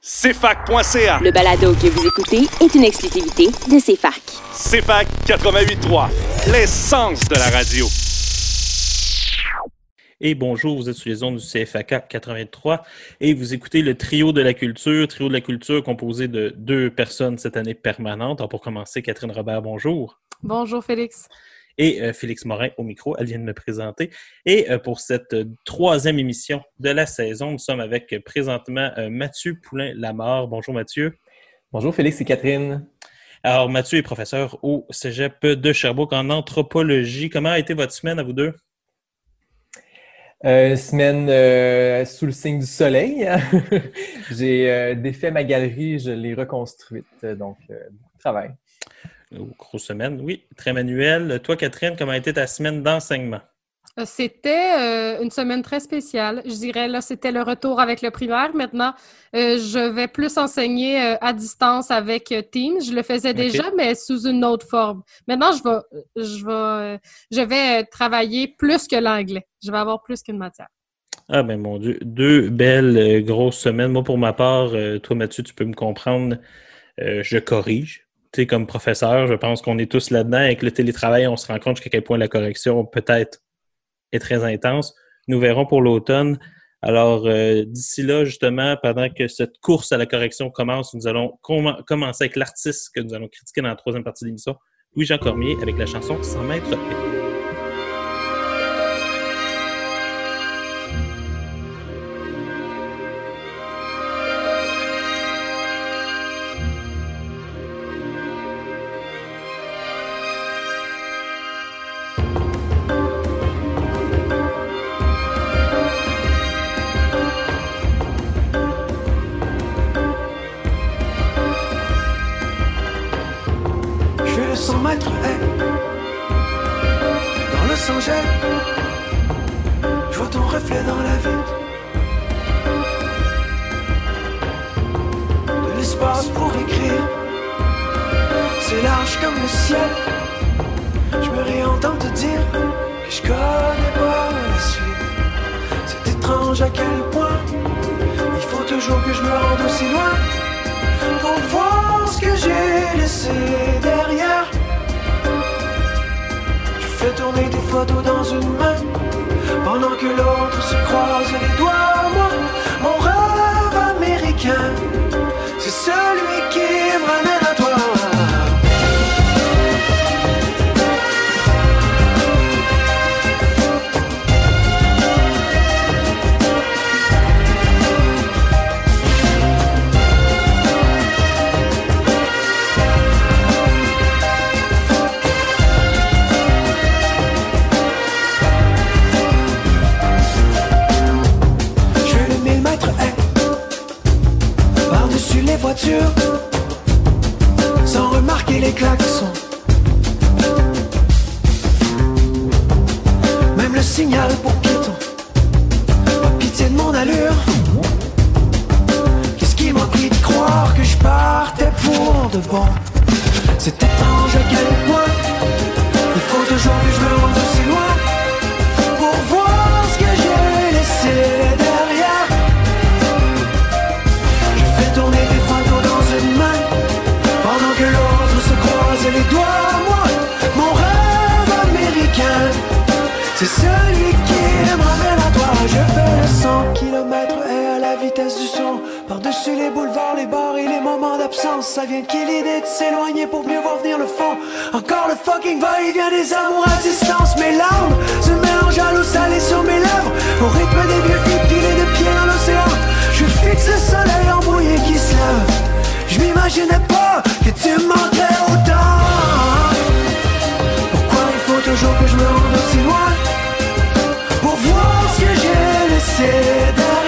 CFAC.ca. Le balado que vous écoutez est une exclusivité de CFAC. CFAC 88.3, l'essence de la radio. Et bonjour, vous êtes sur les ondes du CFAK 83 et vous écoutez le trio de la culture, trio de la culture composé de deux personnes cette année permanente. Alors pour commencer, Catherine Robert, bonjour. Bonjour Félix. Et euh, Félix Morin au micro, elle vient de me présenter. Et euh, pour cette euh, troisième émission de la saison, nous sommes avec présentement Mathieu Poulain-Lamar. Bonjour Mathieu. Bonjour Félix et Catherine. Alors Mathieu est professeur au Cégep de Sherbrooke en anthropologie. Comment a été votre semaine à vous deux? Euh, semaine euh, sous le signe du soleil. J'ai euh, défait ma galerie, je l'ai reconstruite. Donc, beaucoup de travail. Oh, grosse semaine, oui. Très manuel. Toi, Catherine, comment a été ta semaine d'enseignement? Euh, C'était euh, une semaine très spéciale. Je dirais, là, c'était le retour avec le primaire. Maintenant, euh, je vais plus enseigner euh, à distance avec Teams. Je le faisais déjà, mais sous une autre forme. Maintenant, je vais, je vais, je vais travailler plus que l'anglais. Je vais avoir plus qu'une matière. Ah ben mon Dieu, deux belles grosses semaines. Moi, pour ma part, toi Mathieu, tu peux me comprendre, je corrige. Comme professeur, je pense qu'on est tous là-dedans. Avec le télétravail, on se rend compte jusqu'à quel point la correction peut-être est très intense. Nous verrons pour l'automne. Alors, euh, d'ici là, justement, pendant que cette course à la correction commence, nous allons com- commencer avec l'artiste que nous allons critiquer dans la troisième partie de l'émission, Louis-Jean Cormier, avec la chanson 100 mètres Ça vient de qui l'idée de s'éloigner pour mieux voir venir le fond. Encore le fucking va-et-vient des amours à distance. Mes larmes se mélangent à l'eau salée sur mes lèvres. Au rythme des vieux et de pieds dans l'océan. Je fixe le soleil embrouillé qui se lève. Je m'imaginais pas que tu me manquerais autant. Pourquoi il faut toujours que je me rende aussi loin? Pour voir ce que j'ai laissé derrière.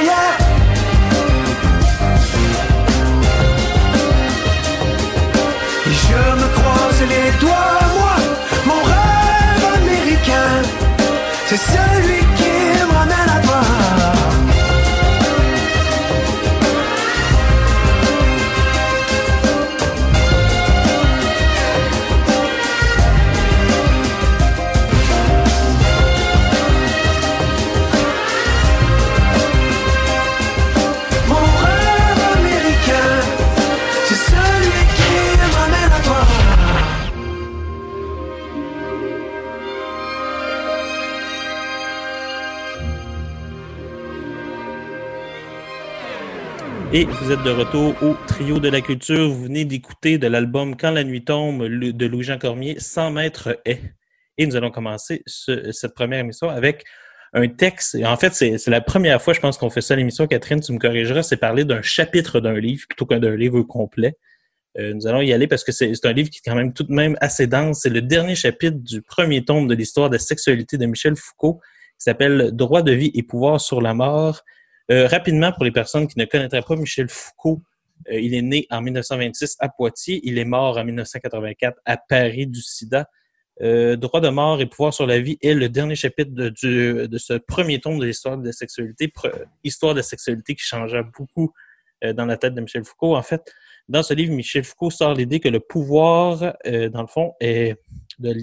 C'est celui Et vous êtes de retour au Trio de la Culture. Vous venez d'écouter de l'album Quand la nuit tombe de Louis-Jean Cormier, 100 mètres est. Et nous allons commencer ce- cette première émission avec un texte. En fait, c'est la première fois, je pense, qu'on fait ça à l'émission. Catherine, tu me corrigeras, c'est parler d'un chapitre d'un livre plutôt qu'un livre complet. Euh, nous allons y aller parce que c'est c'est un livre qui est quand même tout de même assez dense. C'est le dernier chapitre du premier tome de l'histoire de la sexualité de Michel Foucault, qui s'appelle Droit de vie et pouvoir sur la mort. Euh, rapidement, pour les personnes qui ne connaîtraient pas Michel Foucault, euh, il est né en 1926 à Poitiers. Il est mort en 1984 à Paris du sida. Euh, Droit de mort et pouvoir sur la vie est le dernier chapitre de, ce premier tome de l'histoire de la sexualité, histoire de la sexualité qui changea beaucoup dans la tête de Michel Foucault. En fait, dans ce livre, Michel Foucault sort l'idée que le pouvoir, dans le fond, est de,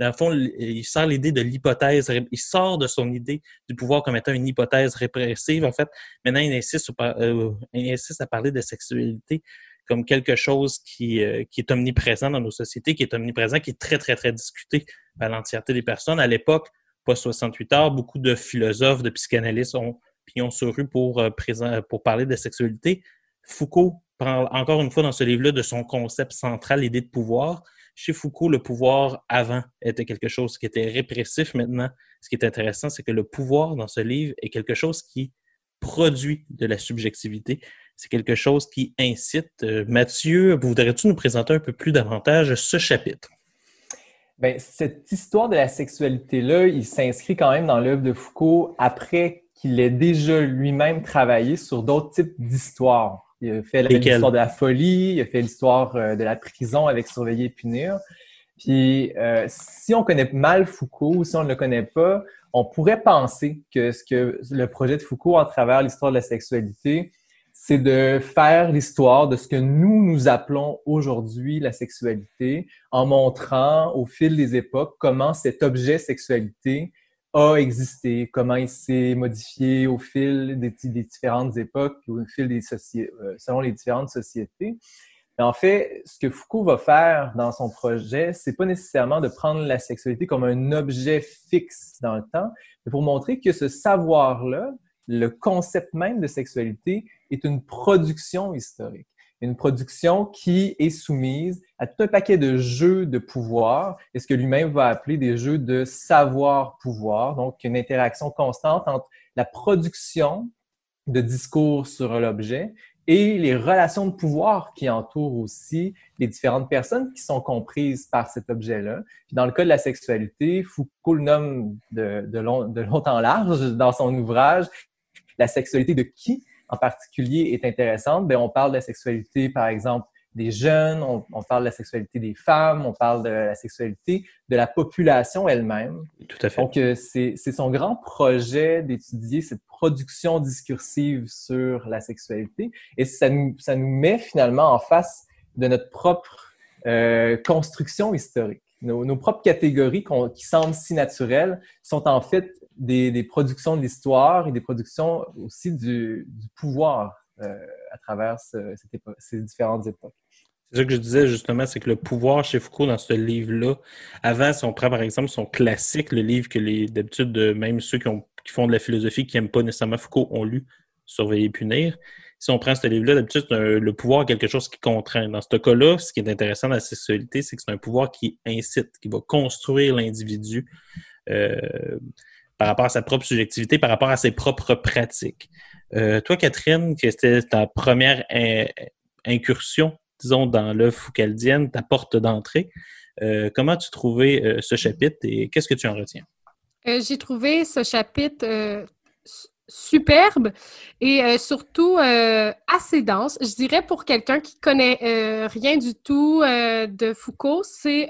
dans le fond, il sort l'idée de l'hypothèse, il sort de son idée du pouvoir comme étant une hypothèse répressive. En fait, maintenant, il insiste, euh, il à parler de sexualité comme quelque chose qui, euh, qui est omniprésent dans nos sociétés, qui est omniprésent, qui est très, très, très discuté par l'entièreté des personnes. À l'époque, pas 68 heures, beaucoup de philosophes, de psychanalystes ont pignon sur rue pour, euh, pour parler de sexualité. Foucault parle encore une fois dans ce livre-là de son concept central, l'idée de pouvoir. Chez Foucault, le pouvoir avant était quelque chose qui était répressif. Maintenant, ce qui est intéressant, c'est que le pouvoir dans ce livre est quelque chose qui produit de la subjectivité. C'est quelque chose qui incite. Euh, Mathieu, voudrais-tu nous présenter un peu plus davantage ce chapitre? Ben, cette histoire de la sexualité-là, il s'inscrit quand même dans l'œuvre de Foucault après qu'il ait déjà lui-même travaillé sur d'autres types d'histoires. Il a fait l'histoire de la folie, il a fait l'histoire euh, de la prison avec surveiller et punir. Puis, euh, si on connaît mal Foucault ou si on ne le connaît pas, on pourrait penser que ce que le projet de Foucault à travers l'histoire de la sexualité, c'est de faire l'histoire de ce que nous, nous appelons aujourd'hui la sexualité en montrant au fil des époques comment cet objet sexualité a existé, comment il s'est modifié au fil des, différentes époques, au fil des sociétés, selon les différentes sociétés. Mais en fait, ce que Foucault va faire dans son projet, c'est pas nécessairement de prendre la sexualité comme un objet fixe dans le temps, mais pour montrer que ce savoir-là, le concept même de sexualité, est une production historique. Une production qui est soumise à tout un paquet de jeux de pouvoir, et ce que lui-même va appeler des jeux de savoir-pouvoir, donc une interaction constante entre la production de discours sur l'objet et les relations de pouvoir qui entourent aussi les différentes personnes qui sont comprises par cet objet-là. Dans le cas de la sexualité, Foucault le nomme de, long, de long en large dans son ouvrage la sexualité de qui en particulier est intéressante. Bien, on parle de la sexualité, par exemple, des jeunes, on, on, parle de la sexualité des femmes, on parle de la sexualité de la population elle-même. Tout à fait. Donc, euh, c'est son grand projet d'étudier cette production discursive sur la sexualité et ça nous, ça nous met finalement en face de notre propre euh, construction historique. Nos, nos propres catégories qui semblent si naturelles sont en fait des, productions de l'histoire et des productions aussi du, pouvoir euh, à travers ces différentes époques. C'est ça que je disais justement, c'est que le pouvoir chez Foucault dans ce livre-là, avant, si on prend par exemple son classique, le livre que d'habitude, même ceux qui, ont, qui, font de la philosophie, qui n'aiment pas nécessairement Foucault, ont lu, Surveiller et punir. Si on prend ce livre-là, d'habitude, le pouvoir quelque chose qui contraint. Dans ce cas-là, ce qui est intéressant dans la sexualité, c'est que c'est un pouvoir qui incite, qui va construire l'individu euh, par rapport à sa propre subjectivité, par rapport à ses propres pratiques. Euh, toi, Catherine, que c'était ta première in incursion, disons, dans l'œuvre foucaldienne, ta porte d'entrée, euh, comment tu trouvais euh, ce chapitre et qu'est-ce que tu en retiens? J'ai trouvé ce chapitre superbe et surtout assez dense. Je dirais pour quelqu'un qui connaît rien du tout de Foucault, c'est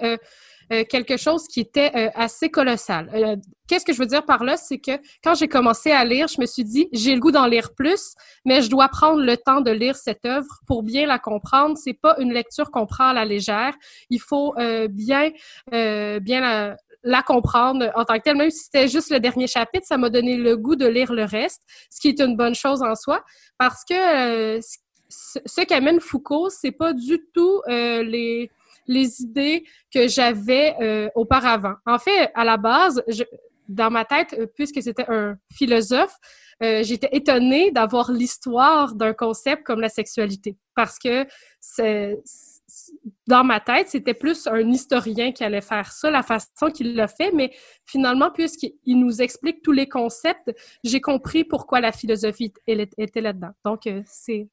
euh, quelque chose qui était euh, assez colossal. Euh, Qu'est-ce que je veux dire par là? C'est que quand j'ai commencé à lire, je me suis dit, j'ai le goût d'en lire plus, mais je dois prendre le temps de lire cette œuvre pour bien la comprendre. C'est pas une lecture qu'on prend à la légère. Il faut bien, bien la, comprendre en tant que telle. Même si c'était juste le dernier chapitre, ça m'a donné le goût de lire le reste, ce qui est une bonne chose en soi, parce que euh, ce qu'amène Foucault, c'est pas du tout les les idées que j'avais euh, auparavant. En fait, à la base, je, dans ma tête, puisque c'était un philosophe, euh, j'étais étonnée d'avoir l'histoire d'un concept comme la sexualité. Parce que c'est dans ma tête, c'était plus un historien qui allait faire ça, la façon qu'il l'a fait, mais finalement, puisqu'il nous explique tous les concepts, j'ai compris pourquoi la philosophie était là-dedans. Donc, euh, c'est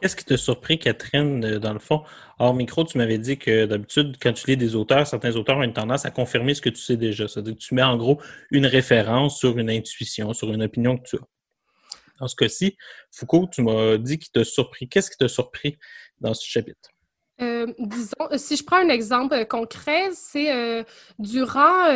Qu'est-ce qui t'a surpris, Catherine, euh, dans le fond? Hors micro, tu m'avais dit que d'habitude, quand tu lis des auteurs, certains auteurs ont une tendance à confirmer ce que tu sais déjà. C'est-à-dire que tu mets en gros une référence sur une intuition, sur une opinion que tu as. Dans ce cas-ci, Foucault, tu m'as dit qu'il t'a surpris. Qu'est-ce qui t'a surpris dans ce chapitre? Euh, disons, si je prends un exemple concret, c'est euh, durant,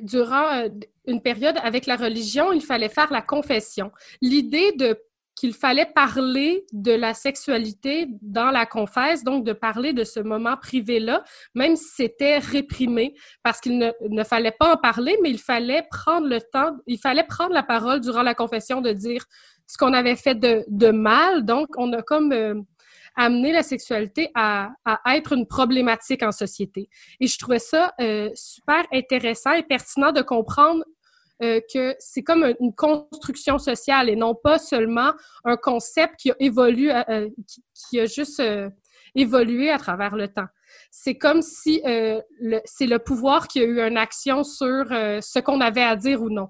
durant une période avec la religion, il fallait faire la confession. L'idée de qu'il fallait parler de la sexualité dans la confesse, donc de parler de ce moment privé-là, même si c'était réprimé, parce qu'il ne, fallait pas en parler, mais il fallait prendre le temps, il fallait prendre la parole durant la confession de dire ce qu'on avait fait de, mal. Donc, on a comme euh, amené la sexualité à, être une problématique en société. Et je trouvais ça euh, super intéressant et pertinent de comprendre euh, que c'est comme une construction sociale et non pas seulement un concept qui a évolué, euh, euh, qui, a juste évolué à travers le temps. C'est comme si c'est le pouvoir qui a eu une action sur ce qu'on avait à dire ou non.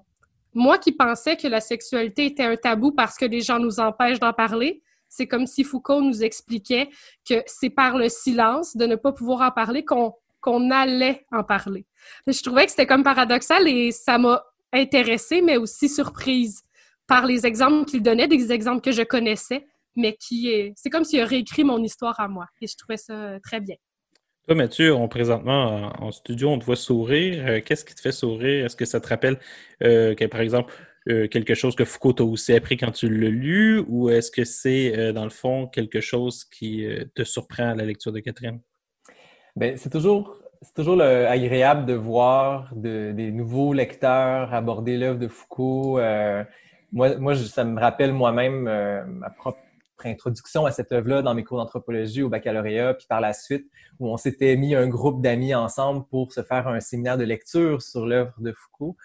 Moi qui pensais que la sexualité était un tabou parce que les gens nous empêchent d'en parler, c'est comme si Foucault nous expliquait que c'est par le silence de ne pas pouvoir en parler qu'on qu'on allait en parler. Je trouvais que c'était comme paradoxal et ça m'a intéressée, mais aussi surprise par les exemples qu'il donnait, des exemples que je connaissais, mais qui est. C'est comme s'il a réécrit mon histoire à moi. Et je trouvais ça très bien. Toi, Mathieu, on présentement en studio, on te voit sourire. Euh, qu'est-ce qui te fait sourire? Est-ce que ça te rappelle euh, que, par exemple, euh, quelque chose que Foucault t'a aussi appris quand tu l'as lu, ou est-ce que c'est, dans le fond, quelque chose qui te surprend à la lecture de Catherine? Bien, c'est toujours c'est toujours agréable de voir des nouveaux lecteurs aborder l'œuvre de Foucault. Euh, moi, ça me rappelle moi-même euh, ma propre introduction à cette œuvre-là dans mes cours d'anthropologie au baccalauréat, puis par la suite, où on s'était mis un groupe d'amis ensemble pour se faire un séminaire de lecture sur l'œuvre de Foucault.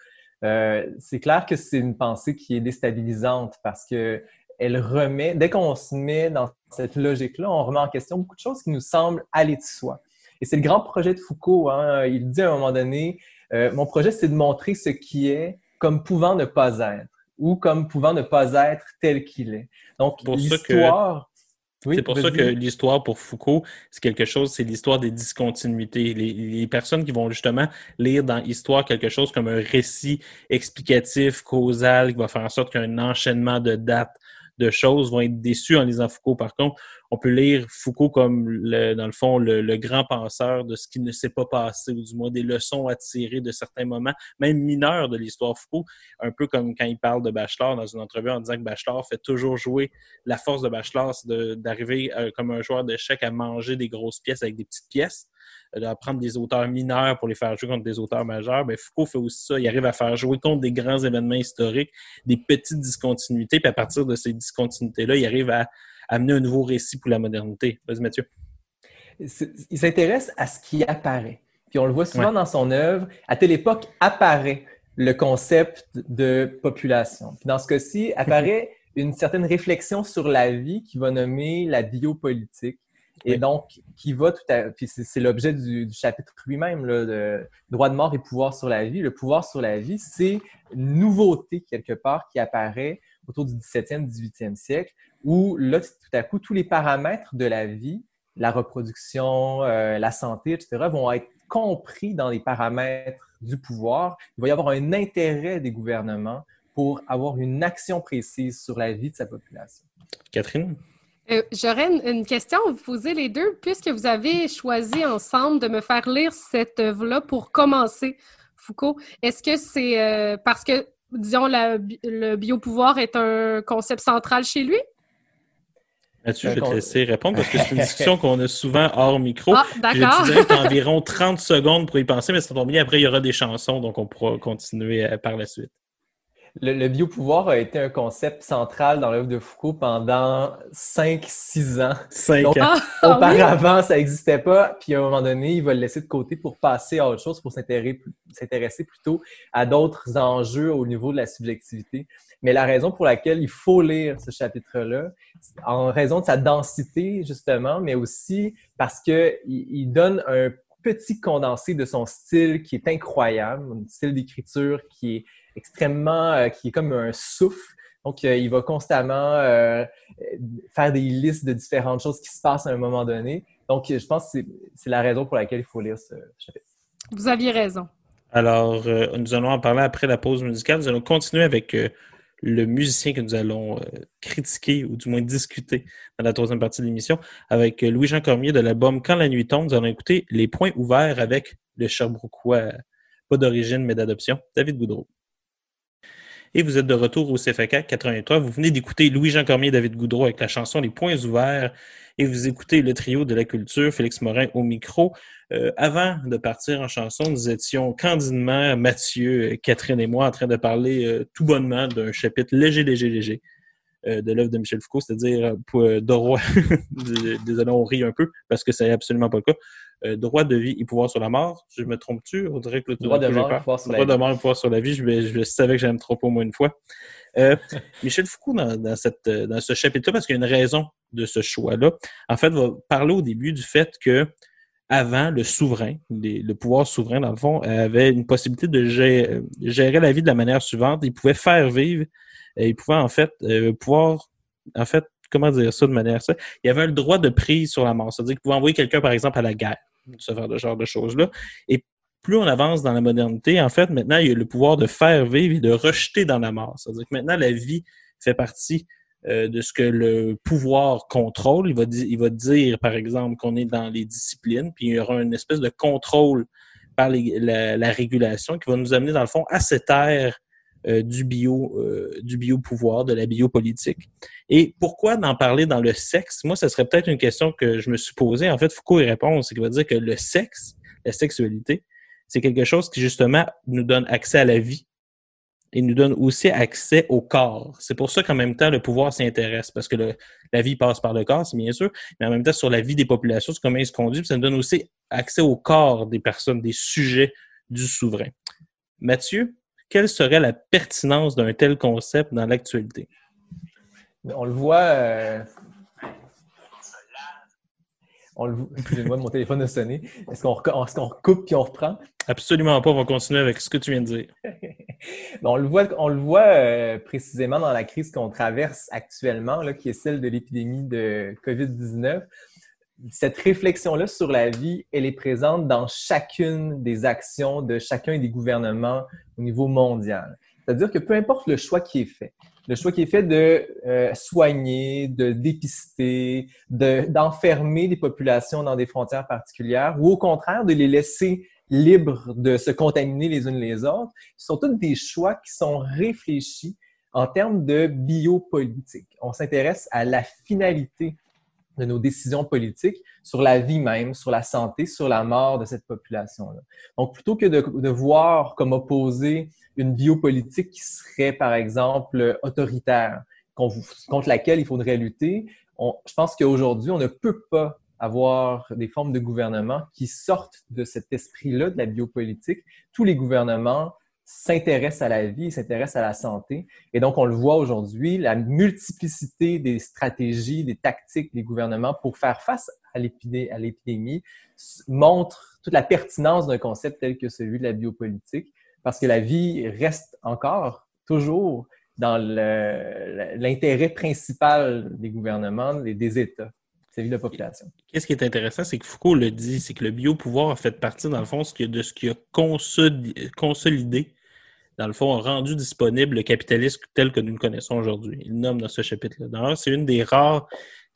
Euh, c'est clair que c'est une pensée qui est déstabilisante parce que elle remet, dès qu'on se met dans cette logique-là, on remet en question beaucoup de choses qui nous semblent aller de soi. Et c'est le grand projet de Foucault. Hein. Il dit à un moment donné, euh, mon projet, c'est de montrer ce qui est comme pouvant ne pas être ou comme pouvant ne pas être tel qu'il est. Donc, l'histoire... c'est pour ça que l'histoire pour Foucault, c'est quelque chose, c'est l'histoire des discontinuités. Les, les, personnes qui vont justement lire dans l'histoire quelque chose comme un récit explicatif, causal, qui va faire en sorte qu'il y a un enchaînement de dates, de choses, vont être déçues en lisant Foucault. Par contre, on peut lire Foucault comme, le, dans le fond, le, grand penseur de ce qui ne s'est pas passé, ou du moins des leçons à tirer de certains moments, même mineurs de l'histoire Foucault, un peu comme quand il parle de Bachelor dans une entrevue en disant que Bachelor fait toujours jouer la force de Bachelor, c'est d'arriver euh, comme un joueur d'échecs à manger des grosses pièces avec des petites pièces euh, à prendre des auteurs mineurs pour les faire jouer contre des auteurs majeurs, ben Foucault fait aussi ça. Il arrive à faire jouer contre des grands événements historiques, des petites discontinuités, puis à partir de ces discontinuités-là, il arrive à amener un nouveau récit pour la modernité. Vas-y, Mathieu. Il s'intéresse à ce qui apparaît. Puis on le voit souvent dans son œuvre. À telle époque apparaît le concept de population. Puis dans ce cas-ci, apparaît une certaine réflexion sur la vie qui va nommer la biopolitique. Et donc, qui va tout à puis c'est l'objet du, chapitre lui-même, de droit de mort et pouvoir sur la vie. Le pouvoir sur la vie, c'est une nouveauté quelque part qui apparaît autour du 17e, 18e siècle, où là, tout à coup, tous les paramètres de la vie, la reproduction, euh, la santé, etc., vont être compris dans les paramètres du pouvoir. Il va y avoir un intérêt des gouvernements pour avoir une action précise sur la vie de sa population. Catherine? Euh, j'aurais une, question à vous poser les deux, puisque vous avez choisi ensemble de me faire lire cette œuvre-là pour commencer, Foucault. Est-ce que c'est euh, parce que, disons, le biopouvoir est un concept central chez lui? Mathieu, je vais te laisser répondre parce que c'est une discussion qu'on a souvent hors micro. Ah, d'accord. Environ 30 secondes pour y penser, mais ça tombe bien. Après, il y aura des chansons, donc on pourra continuer euh, par la suite. Le, le biopouvoir a été un concept central dans l'œuvre de Foucault pendant 5-6 ans. Cinq Donc, ans. Ah, ah oui? Auparavant, ça n'existait pas, puis à un moment donné, il va le laisser de côté pour passer à autre chose, pour s'intéresser plutôt à d'autres enjeux au niveau de la subjectivité. Mais la raison pour laquelle il faut lire ce chapitre-là, en raison de sa densité, justement, mais aussi parce que il, il donne un petit condensé de son style qui est incroyable, un style d'écriture qui est extrêmement, euh, qui est comme un souffle. Donc, euh, il va constamment euh, faire des listes de différentes choses qui se passent à un moment donné. Donc, je pense que c'est- c'est la raison pour laquelle il faut lire ce chapitre. Vous aviez raison. Alors, nous allons en parler après la pause musicale. Nous allons continuer avec euh, le musicien que nous allons euh, critiquer ou du moins discuter dans la troisième partie de l'émission avec euh, Louis-Jean Cormier de l'album Quand la nuit tombe. Nous allons écouter Les points ouverts avec le Sherbrookeois, pas d'origine mais d'adoption, David Goudreau. Et vous êtes de retour au CFAK 83. Vous venez d'écouter Louis-Jean Cormier et David Goudreau avec la chanson Les points ouverts. Et vous écoutez le trio de la culture, Félix Morin au micro. Euh, avant de partir en chanson, nous étions candidement, Mathieu, Catherine et moi, en train de parler euh, tout bonnement d'un chapitre léger, léger, léger euh, de l'œuvre de Michel Foucault, c'est-à-dire pour, droit, désolé, on rit un peu parce que c'est absolument pas le cas, droit de vie et pouvoir sur la mort. Je me trompe-tu? On dirait que le Droit de mort et pouvoir sur la Droit de vie. mort et pouvoir sur la vie. Je, vais- je savais que j'allais me tromper au moins une fois. Euh, Michel Foucault, dans, dans cette, dans ce chapitre-là, parce qu'il y a une raison de ce choix-là, en fait, va parler au début du fait que avant, le souverain, le pouvoir souverain, dans le fond, avait une possibilité de gérer, la vie de la manière suivante. Il pouvait faire vivre, euh, il pouvait en fait euh, pouvoir, en fait, comment dire ça de manière ça, il avait le droit de prise sur la mort. C'est-à-dire qu'il pouvait envoyer quelqu'un, par exemple, à la guerre, ce genre de choses-là. Et plus on avance dans la modernité, en fait, maintenant, il y a le pouvoir de faire vivre et de rejeter dans la mort. C'est-à-dire que maintenant, la vie fait partie euh, de ce que le pouvoir contrôle. Il va, dire, par exemple, qu'on est dans les disciplines, puis il y aura une espèce de contrôle par la régulation qui va nous amener, dans le fond, à cette ère euh, du bio, euh, du biopouvoir, de la biopolitique. Et pourquoi d'en parler dans le sexe? Moi, ce serait peut-être une question que je me suis posée. En fait, Foucault y répond, c'est qu'il va dire que le sexe, la sexualité, c'est quelque chose qui, justement, nous donne accès à la vie et nous donne aussi accès au corps. C'est pour ça qu'en même temps, le pouvoir s'y intéresse, parce que la vie passe par le corps, c'est bien sûr, mais en même temps, sur la vie des populations, sur comment ils se conduisent, ça nous donne aussi accès au corps des personnes, des sujets du souverain. Mathieu, quelle serait la pertinence d'un tel concept dans l'actualité? On le voit. euh, On le voit. Excusez-moi, mon téléphone a sonné. Est-ce qu'on recoupe puis on reprend? Absolument pas, on va continuer avec ce que tu viens de dire. On le voit, on le voit euh, précisément dans la crise qu'on traverse actuellement, là, qui est celle de l'épidémie de COVID-19. Cette réflexion-là sur la vie, elle est présente dans chacune des actions de chacun des gouvernements au niveau mondial. C'est-à-dire que peu importe le choix qui est fait, le choix qui est fait de euh, soigner, de dépister, de- d'enfermer les populations dans des frontières particulières, ou au contraire de les laisser libres de se contaminer les unes les autres, ce sont tous des choix qui sont réfléchis en termes de biopolitique. On s'intéresse à la finalité de nos décisions politiques sur la vie même, sur la santé, sur la mort de cette population-là. Donc, plutôt que de, voir comme opposer une biopolitique qui serait, par exemple, autoritaire, contre laquelle il faudrait lutter, je pense qu'aujourd'hui, on ne peut pas avoir des formes de gouvernement qui sortent de cet esprit-là de la biopolitique. Tous les gouvernements s'intéressent à la vie, s'intéressent à la santé. Et donc, on le voit aujourd'hui, la multiplicité des stratégies, des tactiques des gouvernements pour faire face à l'épidé- à l'épidémie montre toute la pertinence d'un concept tel que celui de la biopolitique, parce que la vie reste encore, toujours, dans l'intérêt principal des gouvernements et des États, celui de la population. Qu'est-ce qui est intéressant, c'est que Foucault le dit, c'est que le biopouvoir a fait partie, dans le fond, de ce qui a consoli- consolidé, dans le fond, a rendu disponible le capitalisme tel que nous le connaissons aujourd'hui. Il nomme dans ce chapitre-là. D'ailleurs, c'est une des rares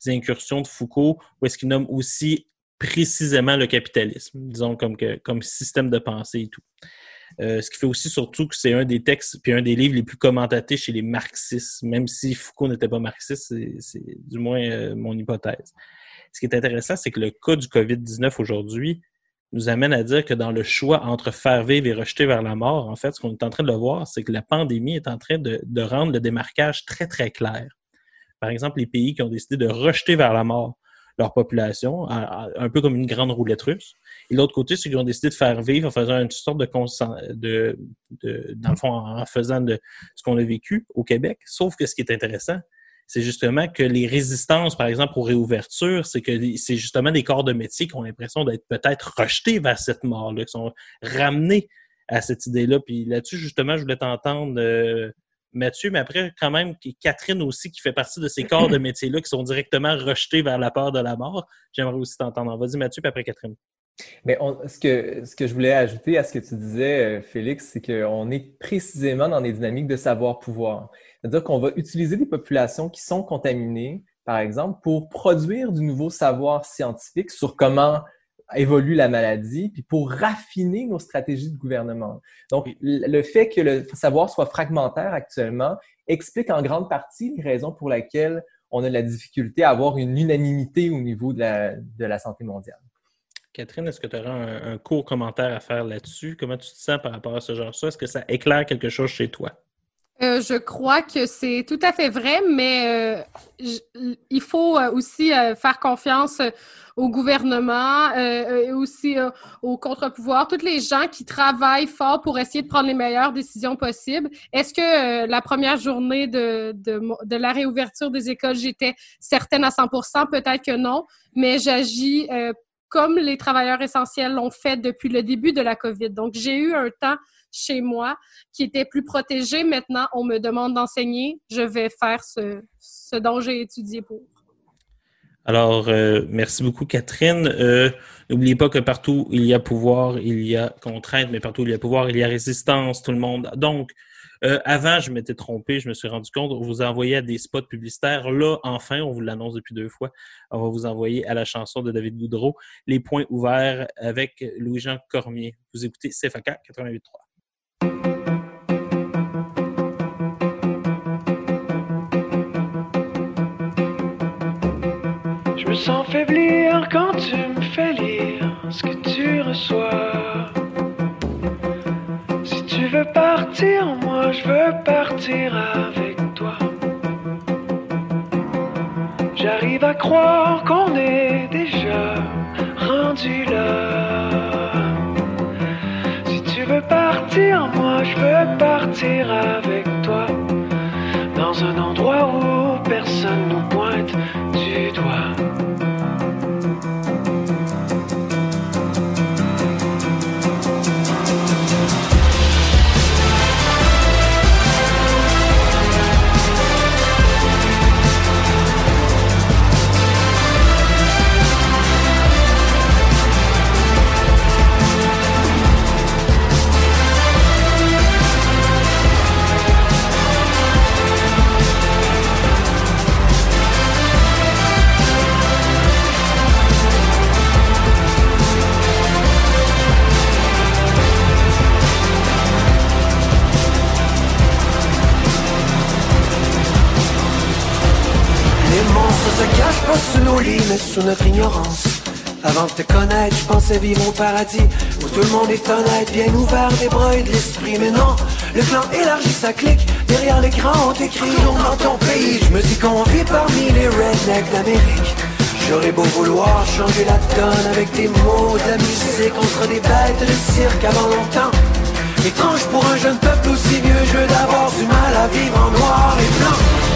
incursions de Foucault où est-ce qu'il nomme aussi précisément le capitalisme, disons comme, que, comme système de pensée et tout. Euh, ce qui fait aussi surtout que c'est un des textes puis un des livres les plus commentatés chez les marxistes, même si Foucault n'était pas marxiste, c'est- du moins euh, mon hypothèse. Ce qui est intéressant, c'est que le cas du COVID-19 aujourd'hui nous amène à dire que dans le choix entre faire vivre et rejeter vers la mort, en fait, ce qu'on est en train de le voir, c'est que la pandémie est en train de, de rendre le démarquage très, très clair. Par exemple, les pays qui ont décidé de rejeter vers la mort leur population, un peu comme une grande roulette russe. Et l'autre côté, ceux qui ont décidé de faire vivre en faisant une sorte de, de, de dans le fond, en faisant de ce qu'on a vécu au Québec. Sauf que ce qui est intéressant, c'est justement que les résistances, par exemple, aux réouvertures, c'est que c'est justement des corps de métier qui ont l'impression d'être peut-être rejetés vers cette mort-là, qui sont ramenés à cette idée-là. Puis là-dessus, justement, je voulais t'entendre, euh, Mathieu, mais après, quand même, Catherine aussi, qui fait partie de ces corps de métier-là qui sont directement rejetés vers la peur de la mort. J'aimerais aussi t'entendre. Vas-y, Mathieu, puis après Catherine. Mais ce, que, ce que je voulais ajouter à ce que tu disais, euh, Félix, c'est qu'on est précisément dans des dynamiques de savoir-pouvoir. C'est-à-dire qu'on va utiliser des populations qui sont contaminées, par exemple, pour produire du nouveau savoir scientifique sur comment évolue la maladie, puis pour raffiner nos stratégies de gouvernement. Donc, le fait que le savoir soit fragmentaire actuellement explique en grande partie les raisons pour lesquelles on a de la difficulté à avoir une unanimité au niveau de la, de la santé mondiale. Catherine, est-ce que tu auras un, court commentaire à faire là-dessus? Comment tu te sens par rapport à ce genre-là? Est-ce que ça éclaire quelque chose chez toi? Euh, je crois que c'est tout à fait vrai, mais euh, il faut euh, aussi faire confiance au gouvernement et aussi au contre-pouvoir, tous les gens qui travaillent fort pour essayer de prendre les meilleures décisions possibles. Est-ce que la première journée de, de, de la réouverture des écoles, j'étais certaine à 100% Peut-être que non, mais j'agis comme les travailleurs essentiels l'ont fait depuis le début de la COVID. Donc, j'ai eu un temps chez moi qui était plus protégé. Maintenant, on me demande d'enseigner. Je vais faire ce, dont j'ai étudié pour. Alors, euh, merci beaucoup, Catherine. Euh, n'oubliez pas que partout il y a pouvoir, il y a contrainte, mais partout il y a pouvoir, il y a résistance, tout le monde. Donc, euh, avant, je m'étais trompé, je me suis rendu compte, on vous envoyait à des spots publicitaires. Là, enfin, on vous l'annonce depuis deux fois, on va vous envoyer à la chanson de David Goudreau, Les points ouverts avec Louis-Jean Cormier. Vous écoutez CFAK 88.3. Je me sens faiblir quand tu me fais lire ce que tu reçois. Si tu veux partir, moi je veux partir avec toi. J'arrive à croire qu'on est déjà rendu là veux partir, moi je veux partir avec toi. Dans un endroit où personne nous pointe du doigt. Sous nos lits, mais sous notre ignorance. Avant de te connaître, je pensais vivre au paradis Où tout le monde est honnête, bien ouvert des bras de l'esprit. Mais non, le clan élargit sa clique Derrière l'écran on t'écrit dans ton pays Je me dis qu'on vit parmi les rednecks d'Amérique. J'aurais beau vouloir changer la donne Avec des mots, de contre des bêtes de cirque avant longtemps. Étrange pour un jeune peuple aussi vieux Je veux d'abord du mal à vivre en noir et blanc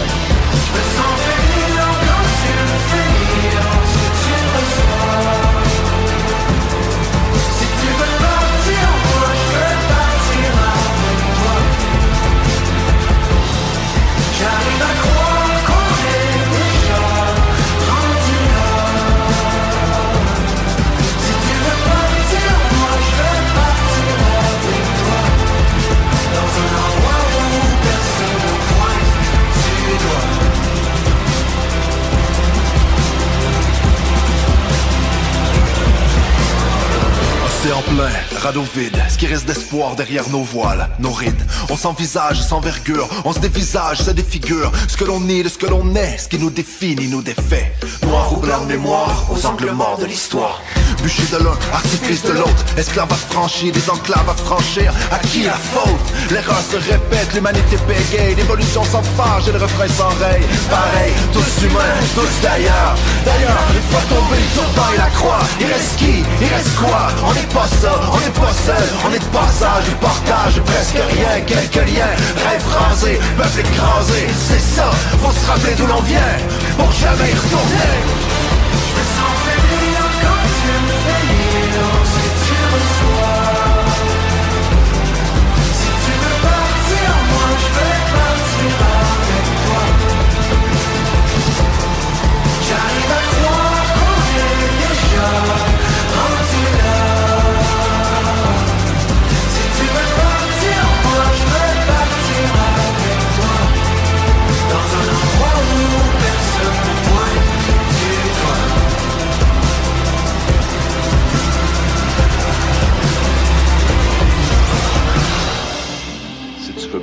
en plein, radeau vide, ce qui reste d'espoir derrière nos voiles, nos rides. On s'envisage sans vergure, on se dévisage, se défigure. Ce que l'on est, de ce que l'on est, ce qui nous définit, nous défait. Noir ou blanc, mémoire aux angles morts de l'histoire. Bûcher de l'un, artifice de l'autre, esclave à franchir, des enclaves à franchir, à qui la faute? L'erreur se répète, l'humanité bégaye, l'évolution s'enfarge et le refrain s'enraye. Pareil, tous humains, tous d'ailleurs. D'ailleurs, une fois tombé le turban et la croix, il reste qui? Il reste quoi? On n'est on n'est pas seul, on est de passage, du partage, presque rien, quelques liens, rêve rasé, peuple écrasé, c'est ça, faut se rappeler d'où l'on vient, pour jamais y retourner.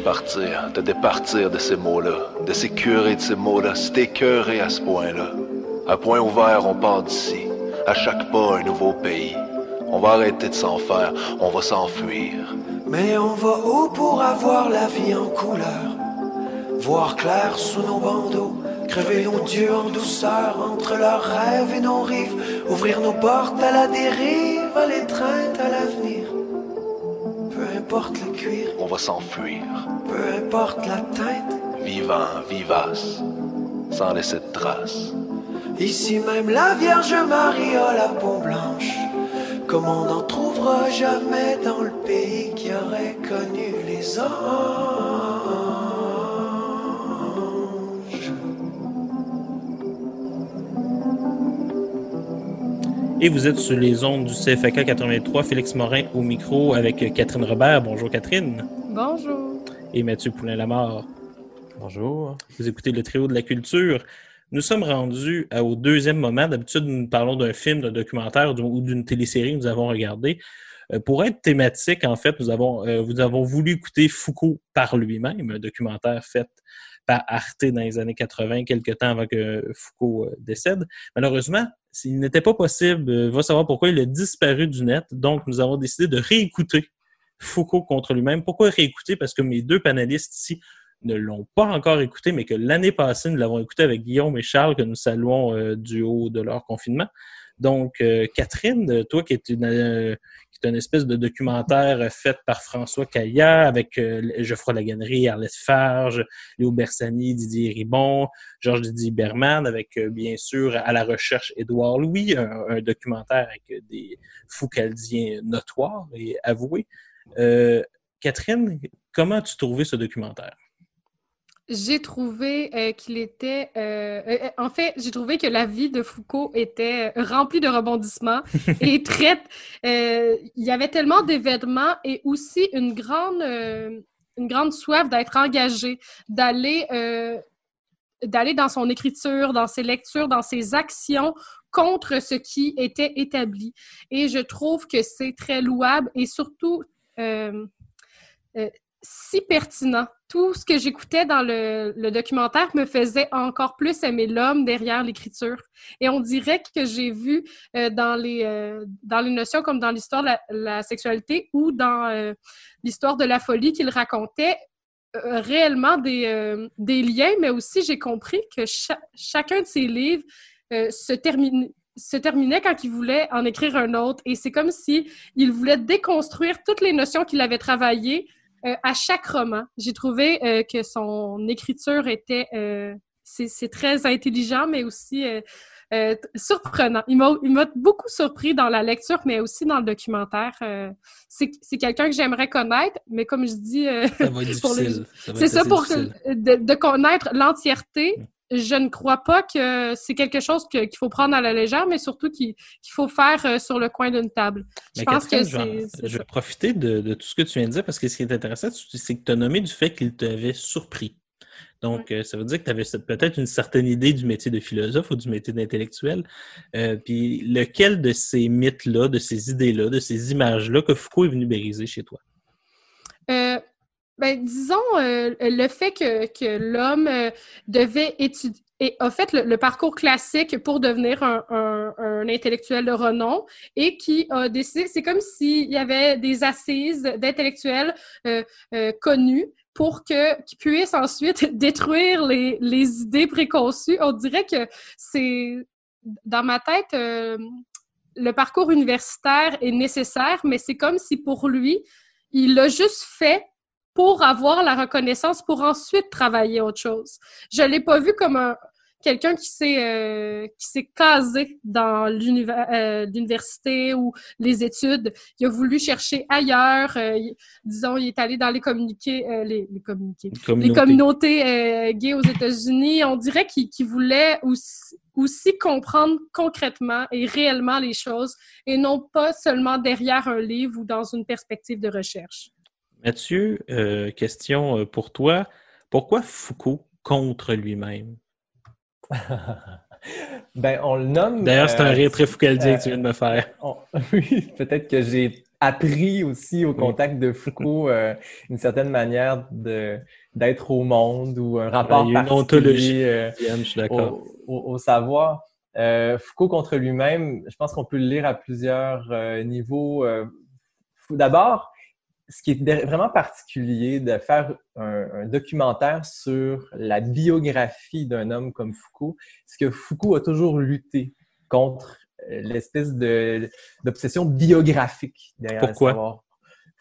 Partir, te départir de ces mots-là, de ces curés de ces mots-là, si curé à ce point-là, à point ouvert, on part d'ici. À chaque pas, un nouveau pays. On va arrêter de s'en faire, on va s'enfuir. Mais on va où pour avoir la vie en couleur? Voir clair sous nos bandeaux Crever nos dieux en douceur entre leurs rêves et nos rives Ouvrir nos portes à la dérive, à l'étreinte, à l'avenir importe le cuir, On va s'enfuir. peu importe la teinte Vivant, vivace, sans laisser de traces. Ici même la Vierge Marie a la peau blanche. Comme on n'en trouvera jamais dans le pays qui aurait connu les anges Et vous êtes sur les ondes du CFAK 83, Félix Morin au micro avec Catherine Robert. Bonjour Catherine. Bonjour. Et Mathieu Poulain-Lamar. Bonjour. Vous écoutez le trio de la culture. Nous sommes rendus au deuxième moment. D'habitude, nous parlons d'un film, d'un documentaire ou d'une télésérie que nous avons regardé. Euh, Pour être thématique, en fait, nous avons, euh, nous avons voulu écouter Foucault par lui-même, un documentaire fait par Arte dans les années 80, quelques temps avant que Foucault euh, décède. Malheureusement, il n'était pas possible, euh, va savoir pourquoi il a disparu du net. Donc, nous avons décidé de réécouter Foucault contre lui-même. Pourquoi réécouter? Parce que mes deux panélistes ici ne l'ont pas encore écouté, mais que l'année passée, nous l'avons écouté avec Guillaume et Charles, que nous saluons euh, du haut de leur confinement. Donc, euh, Catherine, toi qui es une, euh, qui est une espèce de documentaire fait par François Caillat avec euh, Geoffroy Laganerie, Arlette Farge, Léo Bersani, Didier Ribon, Georges Didier Berman, avec bien sûr à la recherche Édouard Louis, un, un documentaire avec des Foucaldiens notoires et avoués. Catherine, comment as-tu trouvé ce documentaire? J'ai trouvé euh, qu'il était. euh, euh, en fait, j'ai trouvé que la vie de Foucault était remplie de rebondissements et très. euh, il y avait tellement d'événements et aussi une grande, une grande soif d'être engagé, d'aller. d'aller dans son écriture, dans ses lectures, dans ses actions contre ce qui était établi. Et je trouve que c'est très louable et surtout euh, si pertinent. Tout ce que j'écoutais dans le, documentaire me faisait encore plus aimer l'homme derrière l'écriture. Et on dirait que j'ai vu euh, dans, les, euh, dans les notions comme dans l'histoire de la, sexualité ou dans euh, l'histoire de la folie qu'il racontait, réellement des, des liens, mais aussi j'ai compris que cha- chacun de ses livres se, termine, se terminait quand il voulait en écrire un autre. Et c'est comme si il voulait déconstruire toutes les notions qu'il avait travaillées euh, à chaque roman. J'ai trouvé euh, que son écriture était... euh, c'est c'est très intelligent, mais aussi euh, euh, surprenant. Il m'a beaucoup surpris dans la lecture, mais aussi dans le documentaire. Euh, c'est c'est quelqu'un que j'aimerais connaître, mais comme je dis... euh, Ça Pour les- c'est ça pour de, de connaître l'entièreté. Je ne crois pas que c'est quelque chose qu'il faut prendre à la légère, mais surtout qu'il faut faire euh, sur le coin d'une table. Je Mais pense que c'est Je vais profiter de, de tout ce que tu viens de dire parce que ce qui est intéressant, c'est que tu as nommé du fait qu'il t'avait surpris. Donc, euh, ça veut dire que tu avais peut-être une certaine idée du métier de philosophe ou du métier d'intellectuel. Euh, puis, lequel de ces mythes-là, de ces idées-là, de ces images-là que Foucault est venu briser chez toi? Euh, ben, disons, euh, le fait que, que l'homme euh, devait étudier, et a fait le, parcours classique pour devenir un, intellectuel de renom et qui a décidé, c'est comme s'il y avait des assises d'intellectuels euh, euh, connus pour que qu'ils puissent ensuite détruire les, les, idées préconçues. On dirait que c'est dans ma tête euh, le parcours universitaire est nécessaire, mais c'est comme si pour lui, il l'a juste fait pour avoir la reconnaissance, pour ensuite travailler autre chose. Je l'ai pas vu comme un, quelqu'un qui s'est euh, qui s'est casé dans euh, l'université ou les études. Il a voulu chercher ailleurs. Euh, disons, il est allé dans les communiqués, les, les, communiqués, les communautés gays aux États-Unis. On dirait qu'il voulait aussi, aussi comprendre concrètement et réellement les choses et non pas seulement derrière un livre ou dans une perspective de recherche. Mathieu, question pour toi. Pourquoi Foucault contre lui-même? ben, on le nomme. D'ailleurs, c'est un euh, rire très foucaldien que tu viens de me faire. oui, peut-être que j'ai appris aussi au contact de Foucault euh, une certaine manière de d'être au monde ou un rapport une ontologie euh, au, au, savoir. Foucault contre lui-même, je pense qu'on peut le lire à plusieurs niveaux. D'abord, ce qui est vraiment particulier de faire un, documentaire sur la biographie d'un homme comme Foucault, c'est que Foucault a toujours lutté contre euh, l'espèce d'obsession biographique derrière Pourquoi? le savoir.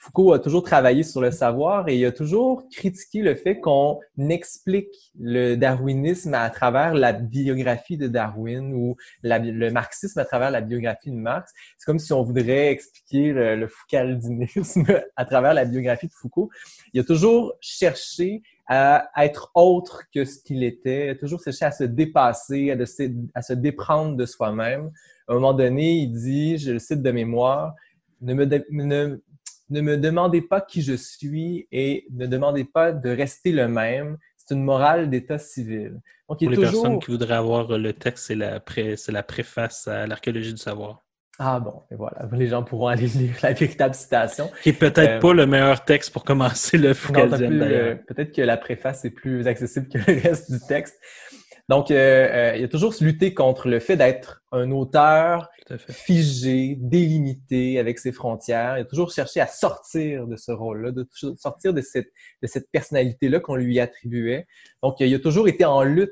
Foucault a toujours travaillé sur le savoir et il a toujours critiqué le fait qu'on explique le darwinisme à travers la biographie de Darwin ou le marxisme à travers la biographie de Marx. C'est comme si on voudrait expliquer le, le foucaldinisme à travers la biographie de Foucault. Il a toujours cherché à, être autre que ce qu'il était, il a toujours cherché à se dépasser, à, à se déprendre de soi-même. À un moment donné, il dit, je le cite de mémoire, ne me, ne, ne me demandez pas qui je suis et ne demandez pas de rester le même. C'est une morale d'état civil. Donc, Pour les personnes qui voudraient avoir le texte, c'est la, la préface à l'archéologie du savoir. Ah bon, et voilà, les gens pourront aller lire la véritable citation. Qui est peut-être euh, pas le meilleur texte pour commencer le Foucaldienne, d'ailleurs. Peut-être que la préface est plus accessible que le reste du texte. Donc, euh, euh, il a toujours lutté contre le fait d'être un auteur figé, délimité avec ses frontières. Il a toujours cherché à sortir de ce rôle-là, de sortir de cette, de cette personnalité-là qu'on lui attribuait. Donc, il a toujours été en lutte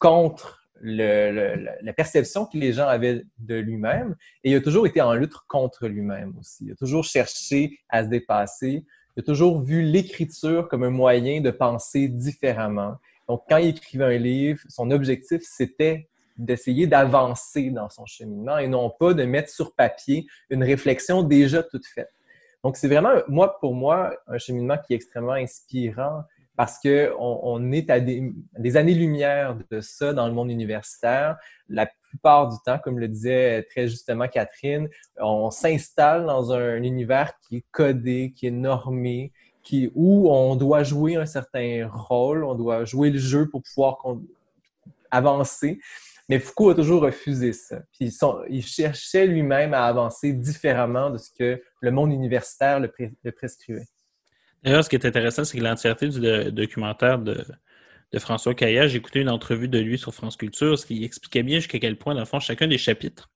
contre le, la perception que les gens avaient de lui-même et il a toujours été en lutte contre lui-même aussi. Il a toujours cherché à se dépasser. Il a toujours vu l'écriture comme un moyen de penser différemment donc, quand il écrivait un livre, son objectif, c'était d'essayer d'avancer dans son cheminement et non pas de mettre sur papier une réflexion déjà toute faite. Donc, c'est vraiment, moi, pour moi, un cheminement qui est extrêmement inspirant parce qu'on on est à des, années-lumière de ça dans le monde universitaire. La plupart du temps, comme le disait très justement Catherine, on s'installe dans un univers qui est codé, qui est normé, où on doit jouer un certain rôle, on doit jouer le jeu pour pouvoir avancer. Mais Foucault a toujours refusé ça. Puis il cherchait lui-même à avancer différemment de ce que le monde universitaire le, prescrivait. D'ailleurs, ce qui est intéressant, c'est que l'entièreté du documentaire de, François Caillat, j'ai écouté une entrevue de lui sur France Culture, ce qui expliquait bien jusqu'à quel point, dans le fond, chacun des chapitres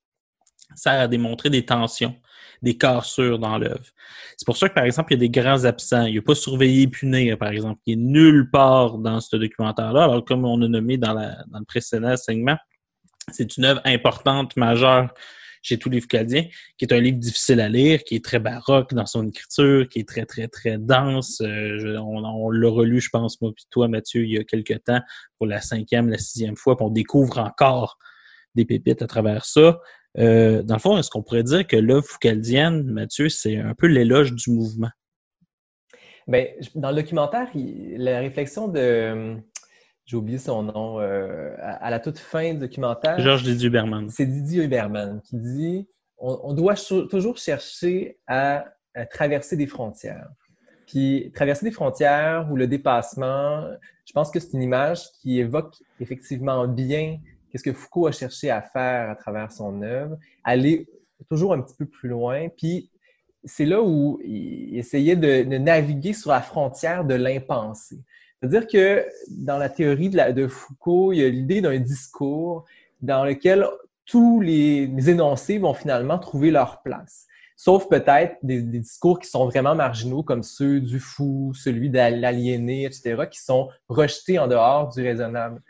sert à démontrer des tensions des cassures dans l'œuvre. C'est pour ça que, par exemple, il y a des grands absents. Il n'y a pas surveillé punir, par exemple, qui est nulle part dans ce documentaire-là. Alors, comme on a nommé dans, dans le précédent segment, c'est une œuvre importante, majeure chez tous les Foucaldiens, qui est un livre difficile à lire, qui est très baroque dans son écriture, qui est très, très, très dense. Euh, on, l'a relu, je pense, moi puis toi, Mathieu, il y a quelques temps, pour la cinquième, la sixième fois, puis on découvre encore des pépites à travers ça. Euh, dans le fond, est-ce qu'on pourrait dire que l'œuvre foucaldienne, Mathieu, c'est un peu l'éloge du mouvement? Bien, dans le documentaire, la réflexion de. J'ai oublié son nom. Euh, à, la toute fin du documentaire. Georges Didier Huberman. C'est Didier Huberman qui dit on, doit toujours chercher à, traverser des frontières. Puis traverser des frontières ou le dépassement, je pense que c'est une image qui évoque effectivement bien qu'est-ce que Foucault a cherché à faire à travers son œuvre, aller toujours un petit peu plus loin. Puis c'est là où il essayait de, naviguer sur la frontière de l'impensé. C'est-à-dire que dans la théorie de, Foucault, il y a l'idée d'un discours dans lequel tous les, énoncés vont finalement trouver leur place. Sauf peut-être des, discours qui sont vraiment marginaux, comme ceux du fou, celui de l'aliéné, etc., qui sont rejetés en dehors du raisonnable.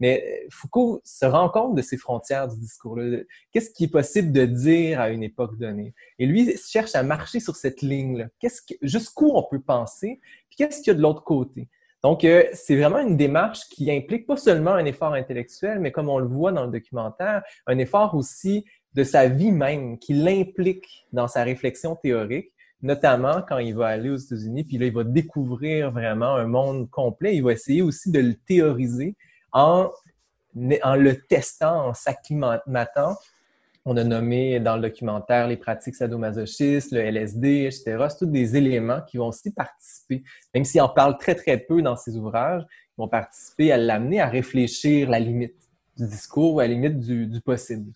Mais Foucault se rend compte de ces frontières du discours-là. Qu'est-ce qui est possible de dire à une époque donnée? Et lui cherche à marcher sur cette ligne-là. Jusqu'où on peut penser? Puis qu'est-ce qu'il y a de l'autre côté? Donc, euh, c'est vraiment une démarche qui implique pas seulement un effort intellectuel, mais comme on le voit dans le documentaire, un effort aussi de sa vie même, qui l'implique dans sa réflexion théorique, notamment quand il va aller aux États-Unis, puis là, il va découvrir vraiment un monde complet. Il va essayer aussi de le théoriser en, le testant, en s'acclimatant on a nommé dans le documentaire les pratiques sadomasochistes, le LSD, etc. C'est tous des éléments qui vont aussi participer, même s'ils en parlent très, très peu dans ses ouvrages, ils vont participer à l'amener à réfléchir la limite du discours ou à la limite du, possible.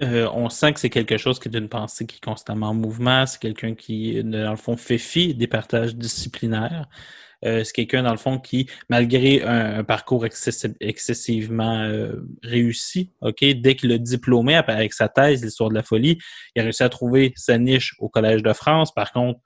Euh, on sent que c'est quelque chose qui est une pensée qui est constamment en mouvement. C'est quelqu'un qui, dans le fond, fait fi des partages disciplinaires. Euh, c'est quelqu'un, dans le fond, qui, malgré un, parcours excessivement euh, réussi, OK, dès qu'il a diplômé avec sa thèse, l'histoire de la folie, il a réussi à trouver sa niche au Collège de France. Par contre,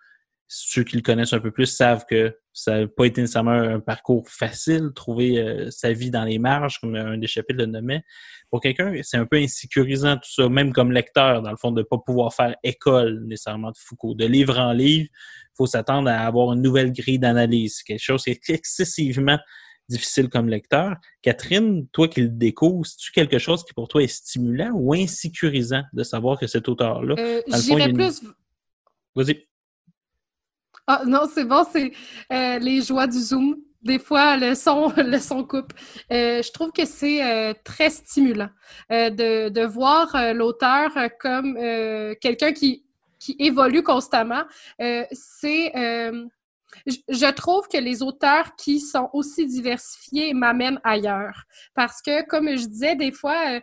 ceux qui le connaissent un peu plus savent que ça n'a pas été nécessairement un parcours facile, trouver euh, sa vie dans les marges, comme un des chapitres le nommait. Pour quelqu'un, c'est un peu insécurisant tout ça, même comme lecteur, dans le fond, de ne pas pouvoir faire école nécessairement de Foucault. De livre en livre, il faut s'attendre à avoir une nouvelle grille d'analyse, quelque chose qui est excessivement difficile comme lecteur. Catherine, toi qui le découvres, c'est-tu quelque chose qui pour toi est stimulant ou insécurisant de savoir que cet auteur-là... Euh, J'irais plus... Vas-y. Ah non, c'est bon, c'est euh, les joies du Zoom. Des fois, le son, le son coupe. Euh, je trouve que c'est euh, très stimulant de, voir l'auteur comme quelqu'un qui, évolue constamment. c'est je trouve que les auteurs qui sont aussi diversifiés m'amènent ailleurs. Parce que, comme je disais, des fois,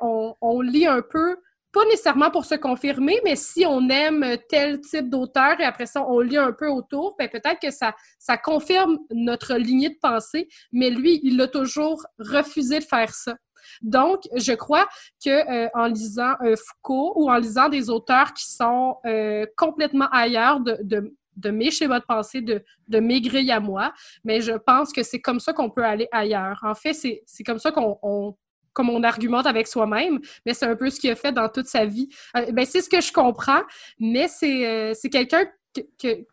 on, lit un peu pas nécessairement pour se confirmer, mais si on aime tel type d'auteur et après ça, on lit un peu autour, ben peut-être que ça, confirme notre lignée de pensée, mais lui, il a toujours refusé de faire ça. Donc, je crois que euh, en lisant euh, Foucault ou en lisant des auteurs qui sont euh, complètement ailleurs de, de, mes schémas de pensée, de, de mes grilles à moi, mais je pense que c'est comme ça qu'on peut aller ailleurs. En fait, c'est comme ça qu'on comme on argumente avec soi-même, mais c'est un peu ce qu'il a fait dans toute sa vie. Euh, ben, c'est ce que je comprends, mais c'est euh, quelqu'un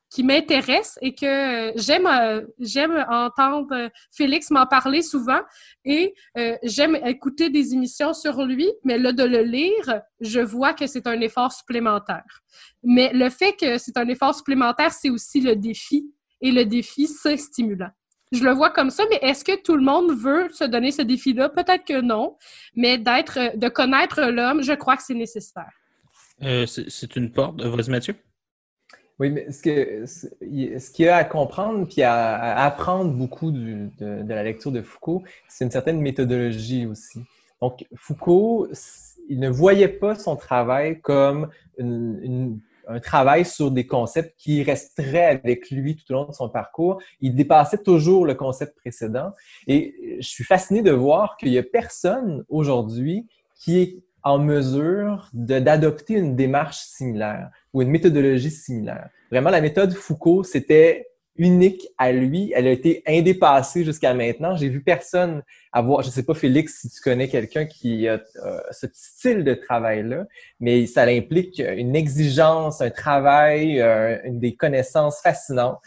qui m'intéresse et que euh, j'aime j'aime entendre Félix m'en parler souvent et j'aime écouter des émissions sur lui, mais là de le lire, je vois que c'est un effort supplémentaire. Mais le fait que c'est un effort supplémentaire, c'est aussi le défi et le défi c'est stimulant. Je le vois comme ça, mais est-ce que tout le monde veut se donner ce défi-là? Peut-être que non, mais d'être, euh, de connaître l'homme, je crois que c'est nécessaire. Euh, c'est une porte. Vas-y, Mathieu. Oui, mais ce que ce qu'il y a à comprendre puis à, apprendre beaucoup de, la lecture de Foucault, c'est une certaine méthodologie aussi. Donc, Foucault, il ne voyait pas son travail comme une un travail sur des concepts qui resteraient avec lui tout au long de son parcours. Il dépassait toujours le concept précédent. Et je suis fasciné de voir qu'il n'y a personne aujourd'hui qui est en mesure d'adopter une démarche similaire ou une méthodologie similaire. Vraiment, la méthode Foucault, c'était unique à lui. Elle a été indépassée jusqu'à maintenant. J'ai vu personne avoir, je sais pas Félix si tu connais quelqu'un qui a euh, ce style de travail-là, mais ça implique une exigence, un travail, euh, des connaissances fascinantes.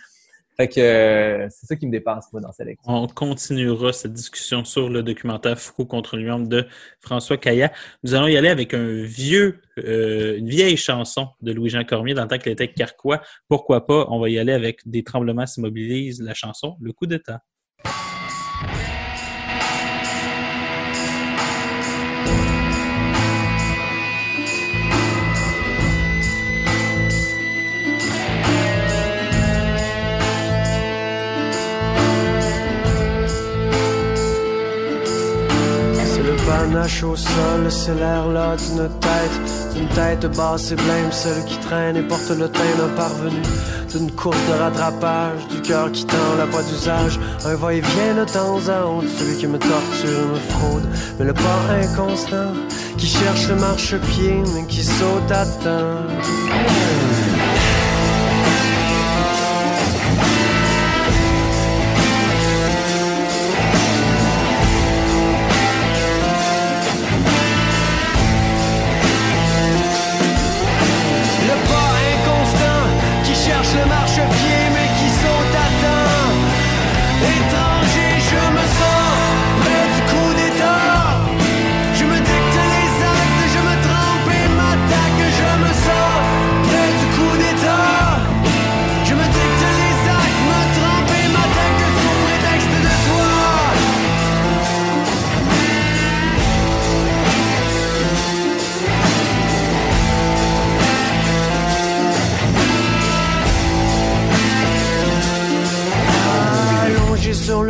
Fait que euh, c'est ça qui me dépasse dans cette lecture. On continuera cette discussion sur le documentaire Foucault contre lui de François Caillat. Nous allons y aller avec un vieux, euh, une vieille chanson de Louis-Jean Cormier dans le temps qu'il était carquois. Pourquoi pas? On va y aller avec Des tremblements s'immobilisent, la chanson Le coup panache au sol, c'est l'air là d'une tête, d'une tête basse et blême, celle qui traîne et porte le teint d'un parvenu, d'une course de rattrapage, du cœur qui tend la voie d'usage, un va-et-vient de temps à autre, celui qui me torture me fraude, mais le pas inconstant, qui cherche le marchepied, mais qui saute à temps.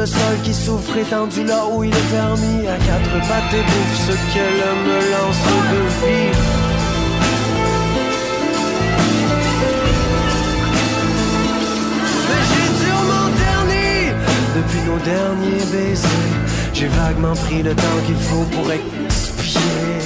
le sol qui s'ouvre étendu là où il est permis à quatre pattes et bouffe ce que l'homme lance de vie. Mais j'ai durement terni depuis nos derniers baisers. J'ai vaguement pris le temps qu'il faut pour expier.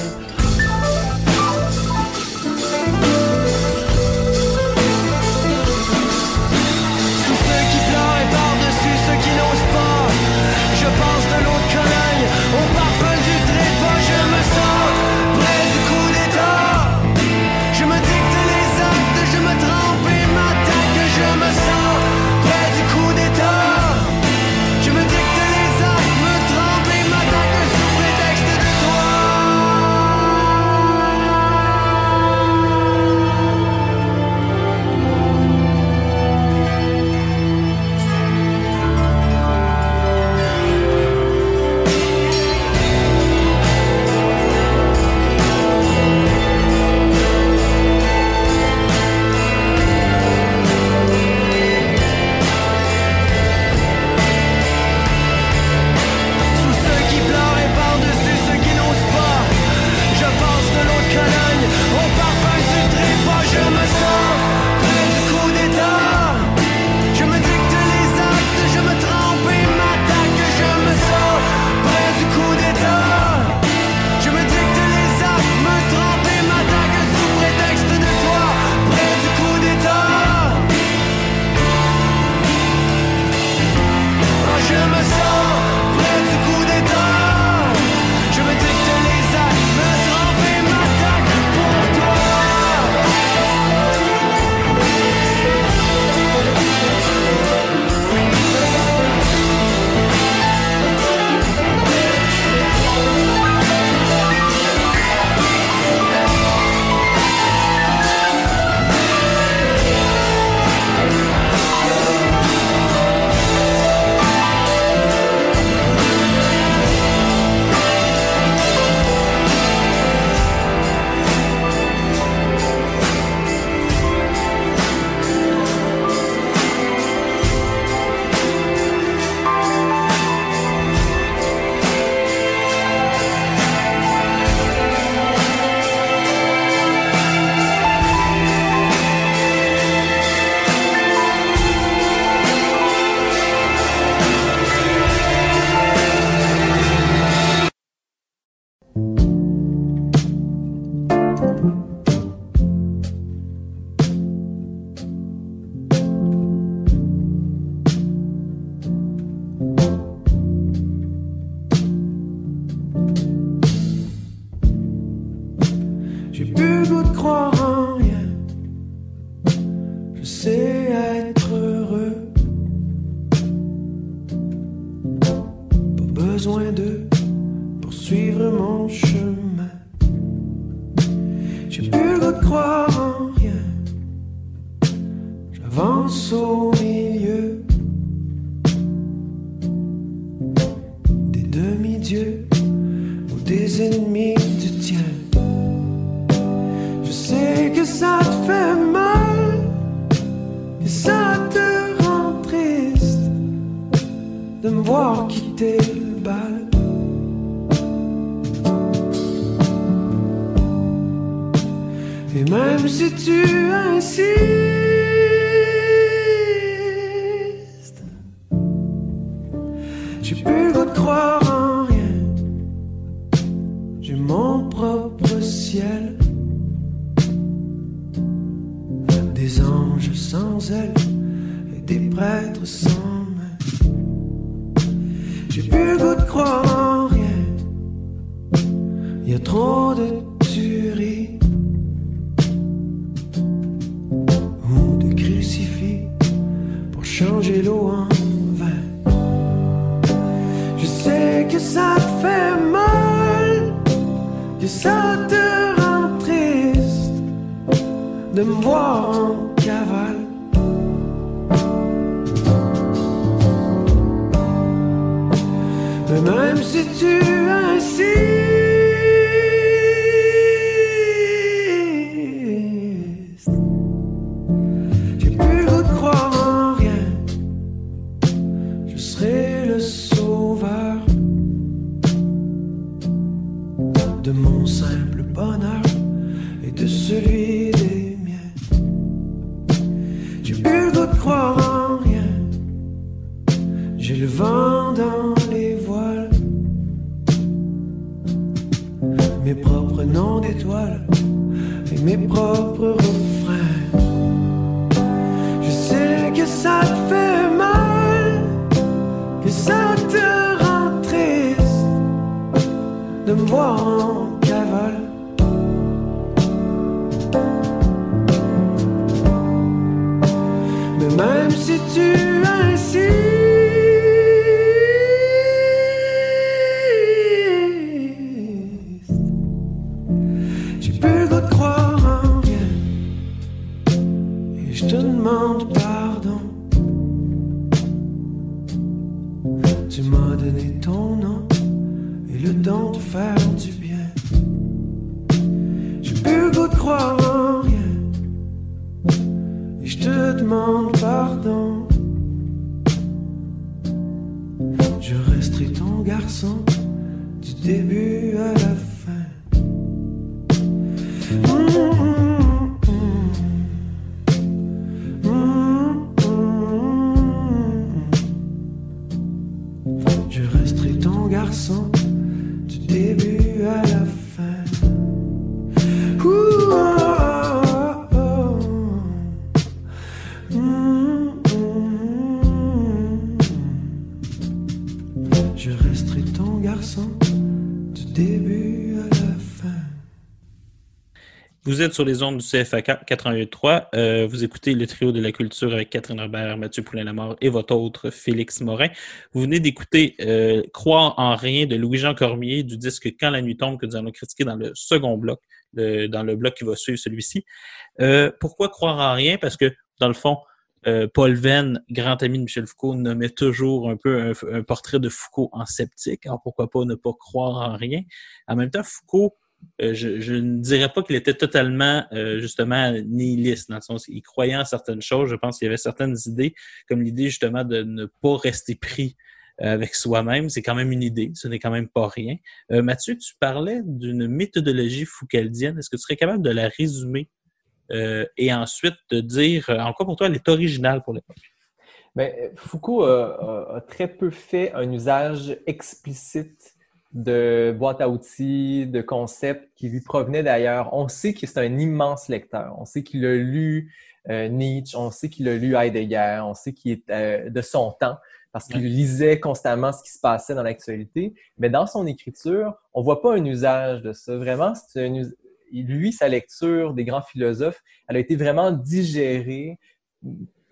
Vous êtes sur les ondes du CFAK 88.3. Euh, vous écoutez le trio de la culture avec Catherine Herbert, Mathieu Poulain-Lamar et votre autre Félix Morin. Vous venez d'écouter euh, Croire en rien de Louis-Jean Cormier du disque Quand la nuit tombe que nous allons critiquer dans le second bloc, dans le bloc qui va suivre celui-ci. Euh, pourquoi croire en rien? Parce que, dans le fond, Paul Venn, grand ami de Michel Foucault, nommait toujours un peu un, portrait de Foucault en sceptique. Alors pourquoi pas ne pas croire en rien? En même temps, Foucault je, je ne dirais pas qu'il était totalement, euh, justement, nihiliste, dans le sens il croyait en certaines choses. Je pense qu'il y avait certaines idées, comme l'idée, justement, de ne pas rester pris euh, avec soi-même. C'est quand même une idée, ce n'est quand même pas rien. Euh, Mathieu, tu parlais d'une méthodologie foucaldienne. Est-ce que tu serais capable de la résumer euh, et ensuite de dire euh, en quoi pour toi elle est originale pour l'époque? Mais Foucault a, a- a très peu fait un usage explicite de boîtes à outils, de concepts qui lui provenaient d'ailleurs. On sait que c'est un immense lecteur. On sait qu'il a lu euh, Nietzsche, on sait qu'il a lu Heidegger, on sait qu'il est euh, de son temps parce qu'il lisait constamment ce qui se passait dans l'actualité. Mais dans son écriture, on voit pas un usage de ça. Vraiment, c'est un us- lui, sa lecture des grands philosophes, elle a été vraiment digérée,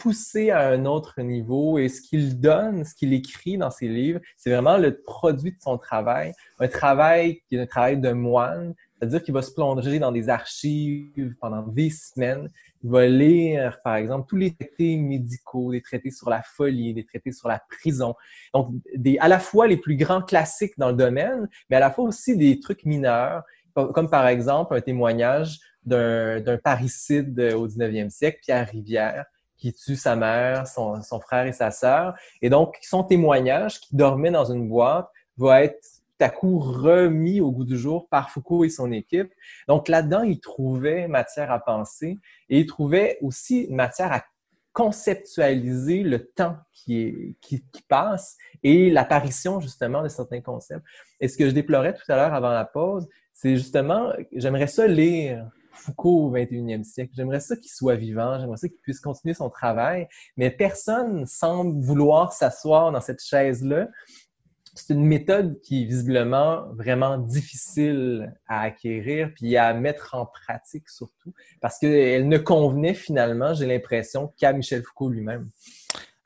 poussé à un autre niveau et ce qu'il donne, ce qu'il écrit dans ses livres, c'est vraiment le produit de son travail, un travail qui est un travail de moine, c'est-à-dire qu'il va se plonger dans des archives pendant des semaines, il va lire, par exemple, tous les traités médicaux, des traités sur la folie, des traités sur la prison, donc des, à la fois les plus grands classiques dans le domaine, mais à la fois aussi des trucs mineurs, comme, par exemple un témoignage d'un parricide au 19e siècle, Pierre Rivière, qui tue sa mère, son, frère et sa sœur. Et donc, son témoignage, qui dormait dans une boîte, va être à coup remis au goût du jour par Foucault et son équipe. Donc là-dedans, il trouvait matière à penser et il trouvait aussi matière à conceptualiser le temps qui, qui, passe et l'apparition justement de certains concepts. Et ce que je déplorais tout à l'heure avant la pause, c'est justement, j'aimerais ça lire Foucault au 21e siècle. J'aimerais ça qu'il soit vivant, j'aimerais ça qu'il puisse continuer son travail, mais personne semble vouloir s'asseoir dans cette chaise-là c'est une méthode qui est visiblement vraiment difficile à acquérir puis à mettre en pratique surtout parce qu'elle ne convenait finalement, j'ai l'impression, qu'à Michel Foucault lui-même.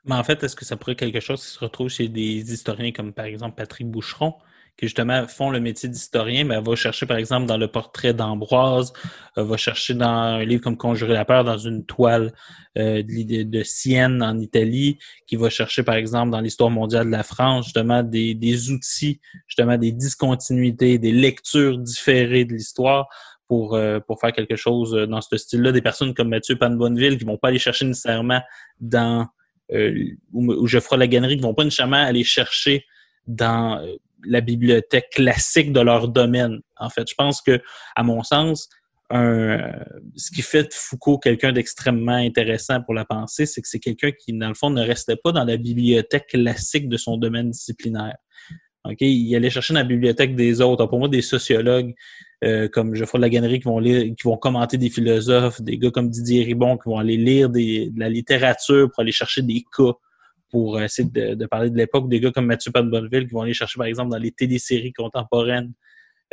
Mais en fait, est-ce que ça pourrait être quelque chose qui se retrouve chez des historiens comme par exemple Patrick Boucheron, qui justement font le métier d'historien, mais va chercher, par exemple, dans le portrait d'Ambroise, va chercher dans un livre comme Conjurer la peur, dans une toile euh, de, de, Sienne en Italie, qui va chercher, par exemple, dans l'histoire mondiale de la France, justement, des, des outils, justement, des discontinuités, des lectures différées de l'histoire pour, euh, pour faire quelque chose dans ce style-là. Des personnes comme Mathieu Panbonneville qui vont pas aller chercher nécessairement dans euh, ou, ou Geoffroy Laganerie qui vont pas nécessairement aller chercher dans euh, la bibliothèque classique de leur domaine. En fait, je pense que, à mon sens, ce qui fait de Foucault quelqu'un d'extrêmement intéressant pour la pensée, c'est que c'est quelqu'un qui, dans le fond, ne restait pas dans la bibliothèque classique de son domaine disciplinaire. Ok, Il allait chercher dans la bibliothèque des autres. pour moi, des sociologues euh, comme Geoffroy Laganerie qui vont lire, qui vont commenter des philosophes, des gars comme Didier Ribon qui vont aller lire de la littérature pour aller chercher des cas pour essayer de, parler de l'époque, des gars comme Mathieu Bonneville qui vont aller chercher, par exemple, dans les téléséries contemporaines,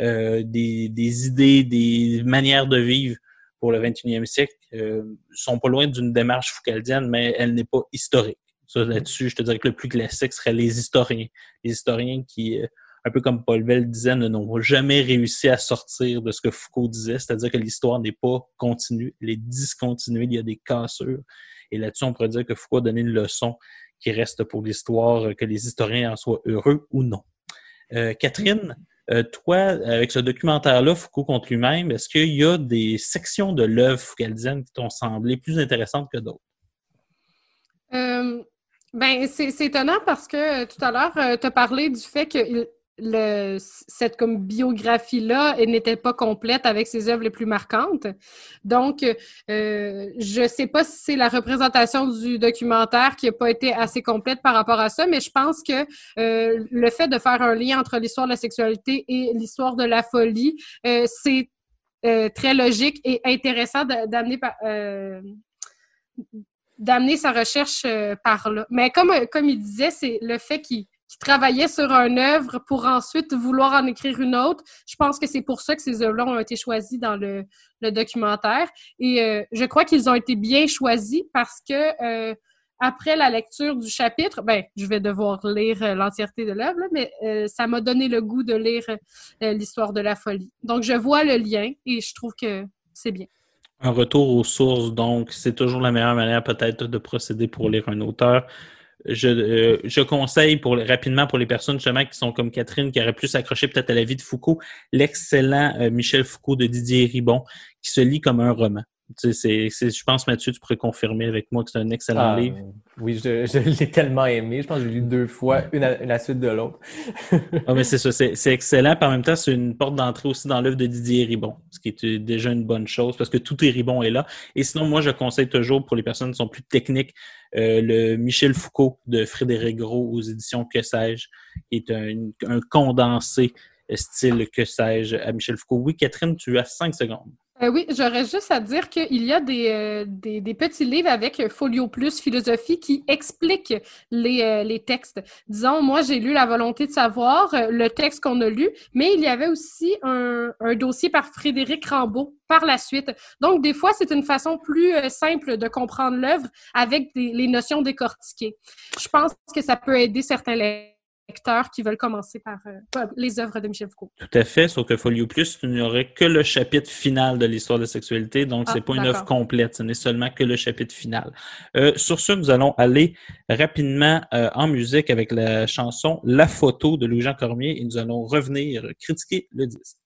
euh, des, idées, des manières de vivre pour le 21e siècle, euh, sont pas loin d'une démarche foucaldienne, mais elle n'est pas historique. Ça, là-dessus, je te dirais que le plus classique serait les historiens. Les historiens qui, euh, un peu comme Paul Bell disait, n'ont jamais réussi à sortir de ce que Foucault disait, c'est-à-dire que l'histoire n'est pas continue, elle est discontinuée, il y a des cassures. Et là-dessus, on pourrait dire que Foucault a donné une leçon qui reste pour l'histoire, euh, que les historiens en soient heureux ou non. Euh, Catherine, euh, toi, avec ce documentaire-là, Foucault contre lui-même, est-ce qu'il y a des sections de l'œuvre foucaldienne qui t'ont semblé plus intéressantes que d'autres? ben, c'est étonnant parce que tout à l'heure, tu as parlé du fait que cette comme biographie-là n'était pas complète avec ses œuvres les plus marquantes. Donc, euh, je ne sais pas si c'est la représentation du documentaire qui n'a pas été assez complète par rapport à ça, mais je pense que euh, le fait de faire un lien entre l'histoire de la sexualité et l'histoire de la folie, euh, c'est très logique et intéressant d'amener d'amener sa recherche par là. Mais comme, comme il disait, c'est le fait qu'il qui travaillait sur une œuvre pour ensuite vouloir en écrire une autre. Je pense que c'est pour ça que ces œuvres-là ont été choisies dans le, documentaire. Et euh, je crois qu'ils ont été bien choisis parce que euh, après la lecture du chapitre, ben, je vais devoir lire euh, l'entièreté de l'œuvre, mais ça m'a donné le goût de lire l'histoire de la folie. Donc, je vois le lien et je trouve que c'est bien. Un retour aux sources, donc, c'est toujours la meilleure manière peut-être de procéder pour lire un auteur je, euh, je, conseille pour, rapidement pour les personnes justement qui sont comme Catherine, qui auraient plus accroché peut-être à la vie de Foucault, l'excellent euh, Michel Foucault de Didier Ribon, qui se lit comme un roman. C'est, je pense, Mathieu, tu pourrais confirmer avec moi que c'est un excellent ah, livre. Oui, je, l'ai tellement aimé. Je pense que j'ai lu deux fois, une à, la suite de l'autre. ah, mais c'est ça, c'est, excellent. Puis en même temps, c'est une porte d'entrée aussi dans l'œuvre de Didier Ribon, ce qui est déjà une bonne chose parce que tout est Ribon est là. Et sinon, moi, je conseille toujours pour les personnes qui sont plus techniques euh, le Michel Foucault de Frédéric Gros aux éditions Que sais-je, qui est un, un condensé style Que sais-je à Michel Foucault. Oui, Catherine, tu as cinq secondes. Euh, oui, j'aurais juste à dire qu'il y a euh, des, des, petits livres avec Folio Plus Philosophie qui expliquent les, euh, les textes. Disons, moi, j'ai lu La volonté de savoir, le texte qu'on a lu, mais il y avait aussi un, un dossier par Frédéric Rambaud par la suite. Donc, des fois, c'est une façon plus simple de comprendre l'œuvre avec les notions décortiquées. Je pense que ça peut aider certains lecteurs lecteurs qui veulent commencer par euh, les œuvres de Michel Foucault. Tout à fait, sauf que Folio Plus, tu n'aurais que le chapitre final de l'histoire de la sexualité, donc ce c'est ah, pas une œuvre complète, ce n'est seulement que le chapitre final. Euh, sur ce, nous allons aller rapidement euh, en musique avec la chanson La photo de Louis-Jean Cormier et nous allons revenir critiquer le disque.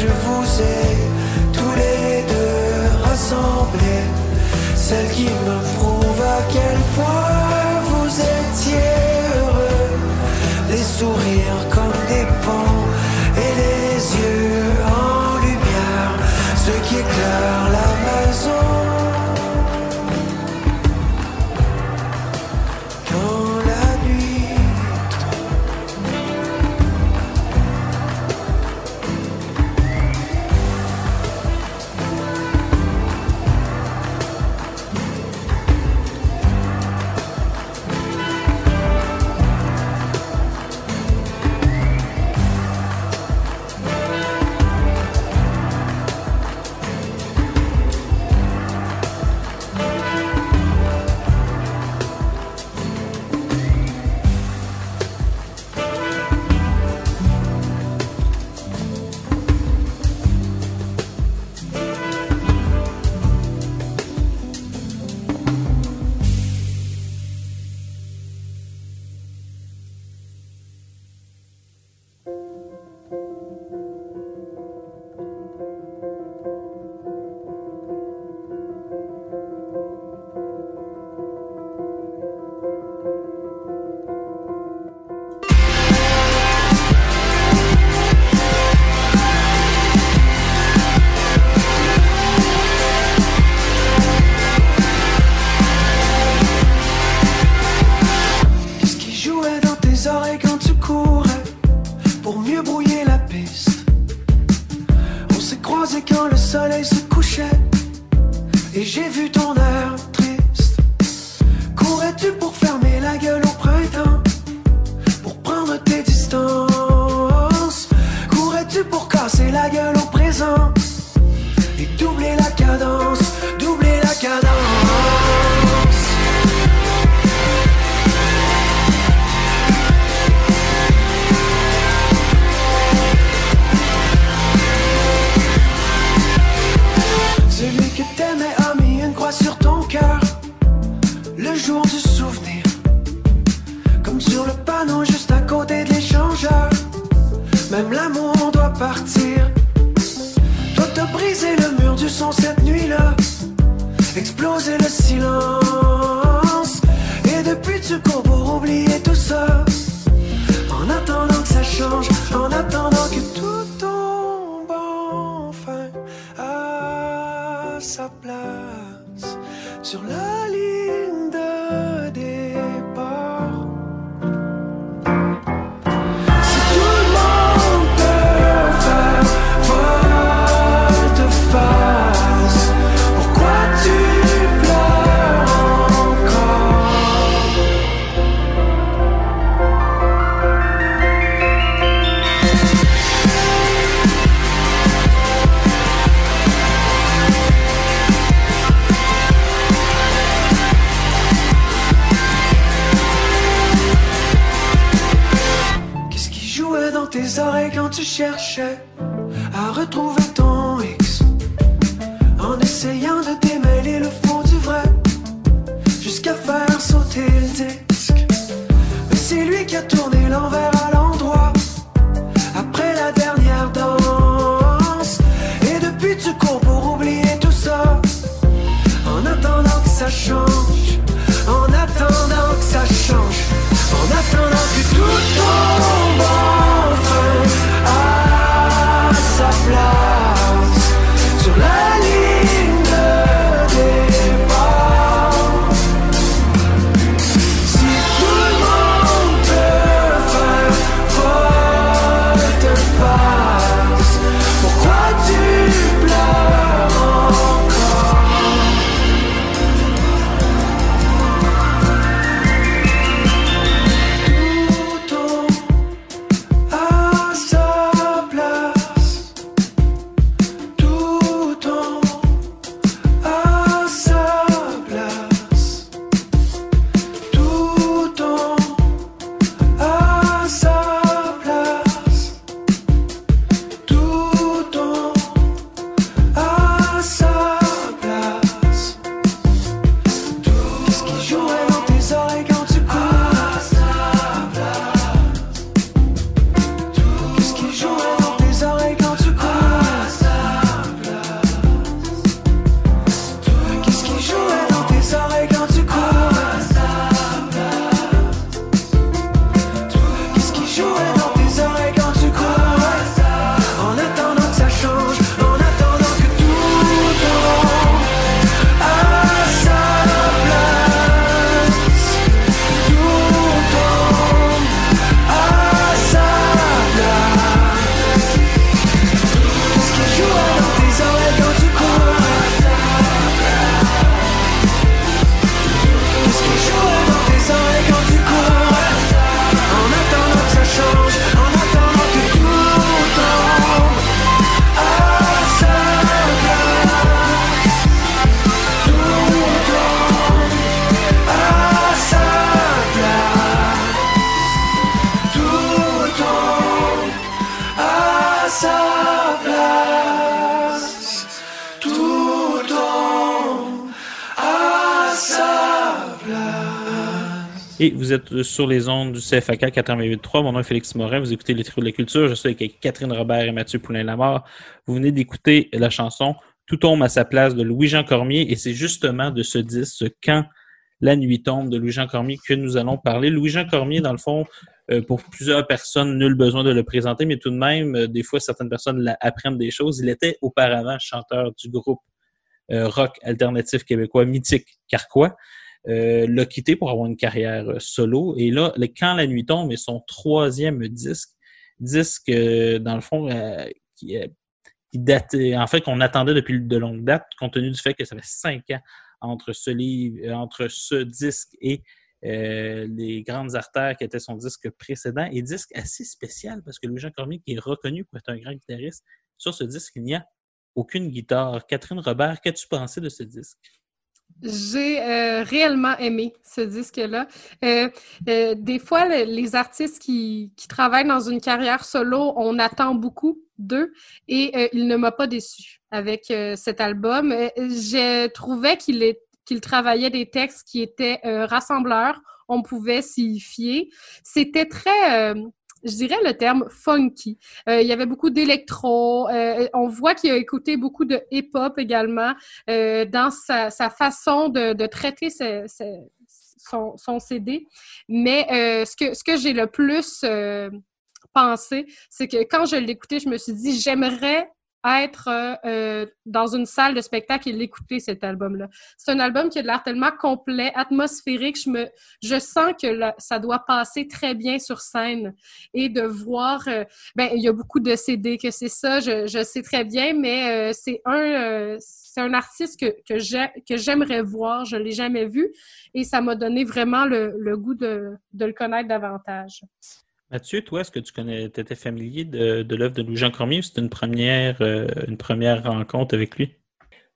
je vous ai tous les deux rassemblés. Celle qui me prouve à quel point vous étiez heureux. Les sourires. Quand tu cherchais vous êtes sur les ondes du CFAK 88.3. Mon nom est Félix Morin. Vous écoutez les Trio de la Culture. Je suis avec Catherine Robert et Mathieu Poulain-Lamar. Vous venez d'écouter la chanson Tout tombe à sa place de Louis-Jean Cormier. Et c'est justement de ce disque, Quand la nuit tombe de Louis-Jean Cormier que nous allons parler. Louis-Jean Cormier, dans le fond, euh, pour plusieurs personnes, nul besoin de le présenter, mais tout de même, euh, des fois, certaines personnes apprennent des choses. Il était auparavant chanteur du groupe euh, rock alternatif québécois mythique Carquois euh, l'a quitté pour avoir une carrière euh, solo. Et là, le Quand la nuit tombe est son troisième disque. Disque, euh, dans le fond, qui, date, en fait, qu'on attendait depuis de longue date, compte tenu du fait que ça fait cinq ans entre ce livre, entre ce disque et les grandes artères qui était son disque précédent. Et disque assez spécial parce que Louis-Jean Cormier, qui est reconnu pour être un grand guitariste, sur ce disque, il n'y a aucune guitare. Catherine Robert, qu'as-tu pensé de ce disque? J'ai euh, réellement aimé ce disque-là. Euh, euh, des fois, le- les artistes qui, travaillent dans une carrière solo, on attend beaucoup d'eux et il ne m'a pas déçu avec cet album. Je trouvais qu'il travaillait des textes qui étaient rassembleurs. On pouvait s'y fier. C'était très... je dirais le terme funky. Euh, il y avait beaucoup d'électro. Euh, on voit qu'il a écouté beaucoup de hip-hop également euh, dans sa, façon de, traiter son, son CD. Mais ce que, ce que j'ai le plus pensé, c'est que quand je l'écoutais, je me suis dit, j'aimerais être euh, euh, dans une salle de spectacle et l'écouter, cet album-là. C'est un album qui a de l'air tellement complet, atmosphérique. Je, me, je sens que ça doit passer très bien sur scène et de voir... euh, ben, il y a beaucoup de CD que c'est ça, je, je sais très bien, mais c'est un, un artiste que, que j'aimerais voir, je ne l'ai jamais vu, et ça m'a donné vraiment le, le goût de, de le connaître davantage. Mathieu, toi, est-ce que tu connais, étais familier de, de l'œuvre de Louis-Jean Cormier ou c'était une première, euh, une première rencontre avec lui?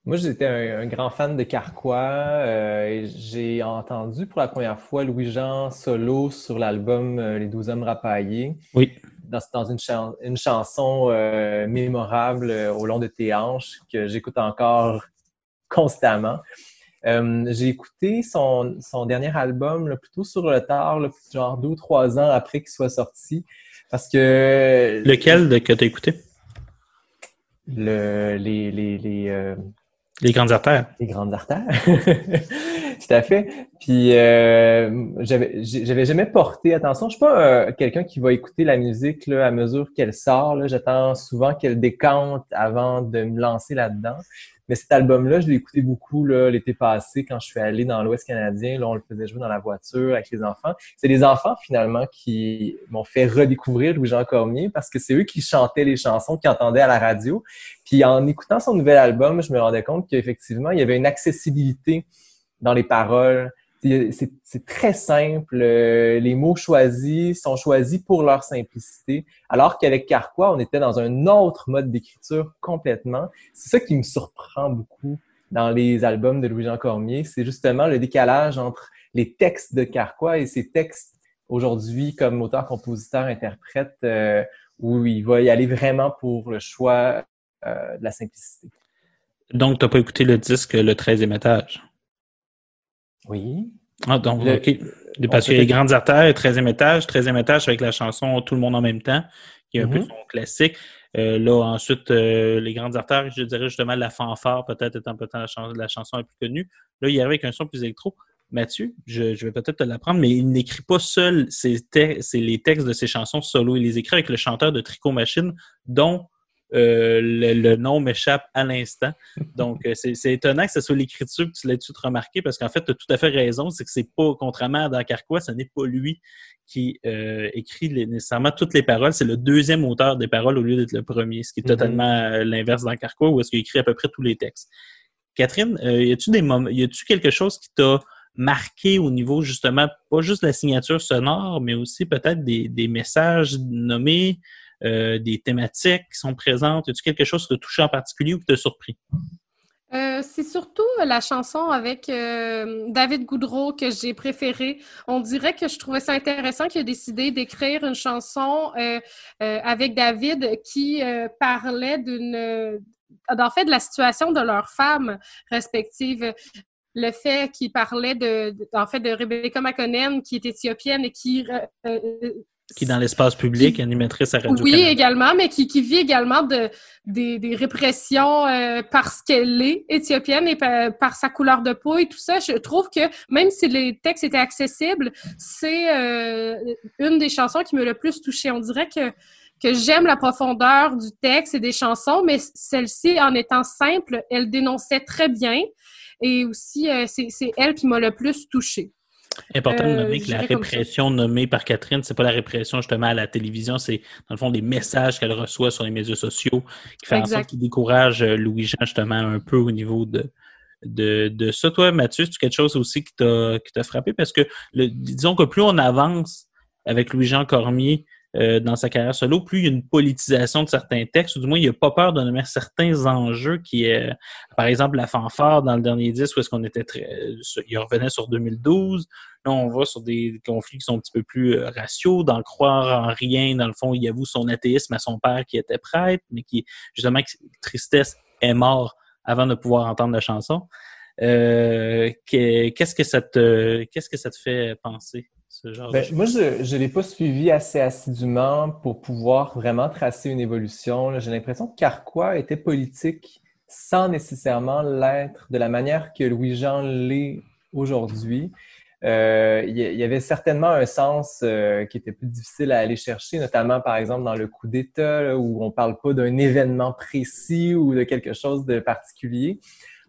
Moi, j'étais un, un grand fan de Carquois. euh, et j'ai entendu pour la première fois Louis-Jean solo sur l'album euh, Les Douze Hommes Rapaillés. Oui. dans, dans une, chan- une chanson euh, mémorable au long de tes hanches que j'écoute encore constamment. Euh, j'ai écouté son, son dernier album là, plutôt sur le tard, là, genre deux ou trois ans après qu'il soit sorti, parce que Lequel de- que tu as écouté? le, les, les, les, euh, Les grandes artères. les grandes artères. Tout à fait. Puis euh, j'avais jamais porté attention. Je suis pas euh, quelqu'un qui va écouter la musique là, à mesure qu'elle sort. J'attends souvent qu'elle décante avant de me lancer là-dedans. Mais cet album-là, je l'ai écouté beaucoup l'été passé quand je suis allé dans l'Ouest canadien. Là, on le faisait jouer dans la voiture avec les enfants. C'est les enfants finalement qui m'ont fait redécouvrir Louis-Jean Cormier parce que c'est eux qui chantaient les chansons qu'ils entendaient à la radio. Puis en écoutant son nouvel album, je me rendais compte qu'effectivement, il y avait une accessibilité dans les paroles. C'est très simple. euh, Les mots choisis sont choisis pour leur simplicité. Alors qu'avec Carquois, on était dans un autre mode d'écriture complètement. C'est ça qui me surprend beaucoup dans les albums de Louis-Jean Cormier. C'est justement le décalage entre les textes de Carquois et ses textes aujourd'hui comme auteur, compositeur, interprète, euh, où il va y aller vraiment pour le choix euh, de la simplicité. Donc, tu n'as pas écouté le disque Le 13e étage? Oui. Ah, donc, Le- Parce qu'il y a les grandes artères, 13e étage, 13e étage avec la chanson Tout le monde en même temps, qui est un peu Mhm. son classique. Euh, là, ensuite, euh, les grandes artères, je dirais justement la fanfare, peut-être étant peut-être la, la chanson la plus connue. Là, il y avait avec un son plus électro. Mathieu, je, je vais peut-être te l'apprendre, mais il n'écrit pas seul ses te- les textes de ses chansons solo. Il les écrit avec le chanteur de Tricot Machine, dont euh, le, le nom m'échappe à l'instant. Donc, euh, c'est étonnant que ce soit l'écriture que tu l'aies tout remarqué, parce qu'en fait, tu as tout à fait raison, c'est que c'est pas, contrairement à dans Carquois, ce n'est pas lui qui euh, écrit les- nécessairement toutes les paroles, c'est le deuxième auteur des paroles au lieu d'être le premier, ce qui est Mhm. totalement l'inverse dans Carquois, où est-ce qu'il écrit à peu près tous les textes. Catherine, euh, y a-tu des moments, y a-tu quelque chose qui t'a marqué au niveau justement, pas juste la signature sonore, mais aussi peut-être des, des messages nommés, euh, des thématiques qui sont présentes? Y a-tu quelque chose qui t'a touché en particulier ou qui t'a surpris? Euh, c'est surtout la chanson avec euh, David Goudreau que j'ai préférée. On dirait que je trouvais ça intéressant qu'il ait décidé d'écrire une chanson avec David qui parlait d'une, en fait, de la situation de leurs femmes respectives. Le fait qu'il parlait de, en fait, de Rebecca McConnell, qui est éthiopienne et qui Qui est dans l'espace public, Qui- animatrice à radio oui, également, mais qui, qui vit également de, des, des répressions euh, parce qu'elle est éthiopienne et par, par sa couleur de peau et tout ça. Je trouve que même si les textes étaient accessibles, c'est euh, une des chansons qui me le plus touchée. On dirait que, que j'aime la profondeur du texte et des chansons, mais celle-ci, en étant simple, elle dénonçait très bien. Et aussi, euh, c'est elle qui m'a le plus touchée. Important de Euh, nommer que la répression nommée par Catherine, c'est pas la répression justement à la télévision, c'est dans le fond des messages qu'elle reçoit sur les médias sociaux qui fait en sorte qu'il décourage euh, Louis-Jean justement un peu au niveau de, de, de ça. Toi, Mathieu, c'est quelque chose aussi qui t'a qui t'a frappé? Parce que le, disons que plus on avance avec Louis-Jean Cormier euh, dans sa carrière solo, plus il y a une politisation de certains textes, ou du moins il n'a pas peur de nommer certains enjeux qui est, par exemple, la fanfare dans le dernier disque où est-ce qu'on était très, euh, il revenait sur 2012. Là, on va sur des conflits qui sont un petit peu plus euh, raciaux, d'en croire en rien. Dans le fond, il avoue son athéisme à son père qui était prêtre, mais qui, justement, tristesse est mort avant de pouvoir entendre la chanson. Euh, que- qu'est-ce que ça te, qu'est-ce que ça te fait penser, ce genre de Ben, moi, je ne l'ai pas suivi assez assidûment pour pouvoir vraiment tracer une évolution. J'ai l'impression que Carquois était politique sans nécessairement l'être de la manière que Louis-Jean l'est aujourd'hui. Euh, il y avait certainement un sens euh, qui était plus difficile à aller chercher, notamment par exemple dans le coup d'État, où on parle pas d'un événement précis ou de quelque chose de particulier.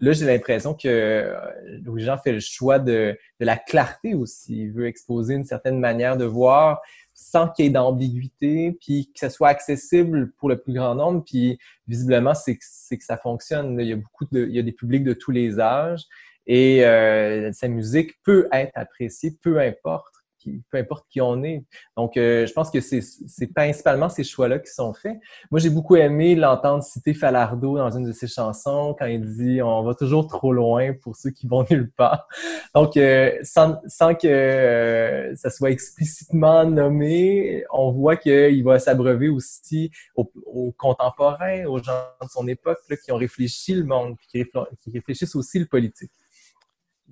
Là, j'ai l'impression que euh, Louis-Jean fait le choix de, de la clarté aussi. Il veut exposer une certaine manière de voir sans qu'il y ait d'ambiguïté, puis que ce soit accessible pour le plus grand nombre. Puis visiblement, c'est que ça fonctionne. Il y a beaucoup de, il y a des publics de tous les âges et euh, sa musique peut être appréciée, peu importe peu importe qui on est. Donc, euh, je pense que c'est principalement ces choix-là qui sont faits. Moi, j'ai beaucoup aimé l'entendre citer Falardo dans une de ses chansons quand il dit « On va toujours trop loin pour ceux qui vont nulle part ». Donc, euh, sans, que euh, ça soit explicitement nommé, on voit qu'il va s'abreuver aussi aux, aux, contemporains, aux gens de son époque là, qui ont réfléchi le monde, qui, qui réfléchissent aussi le politique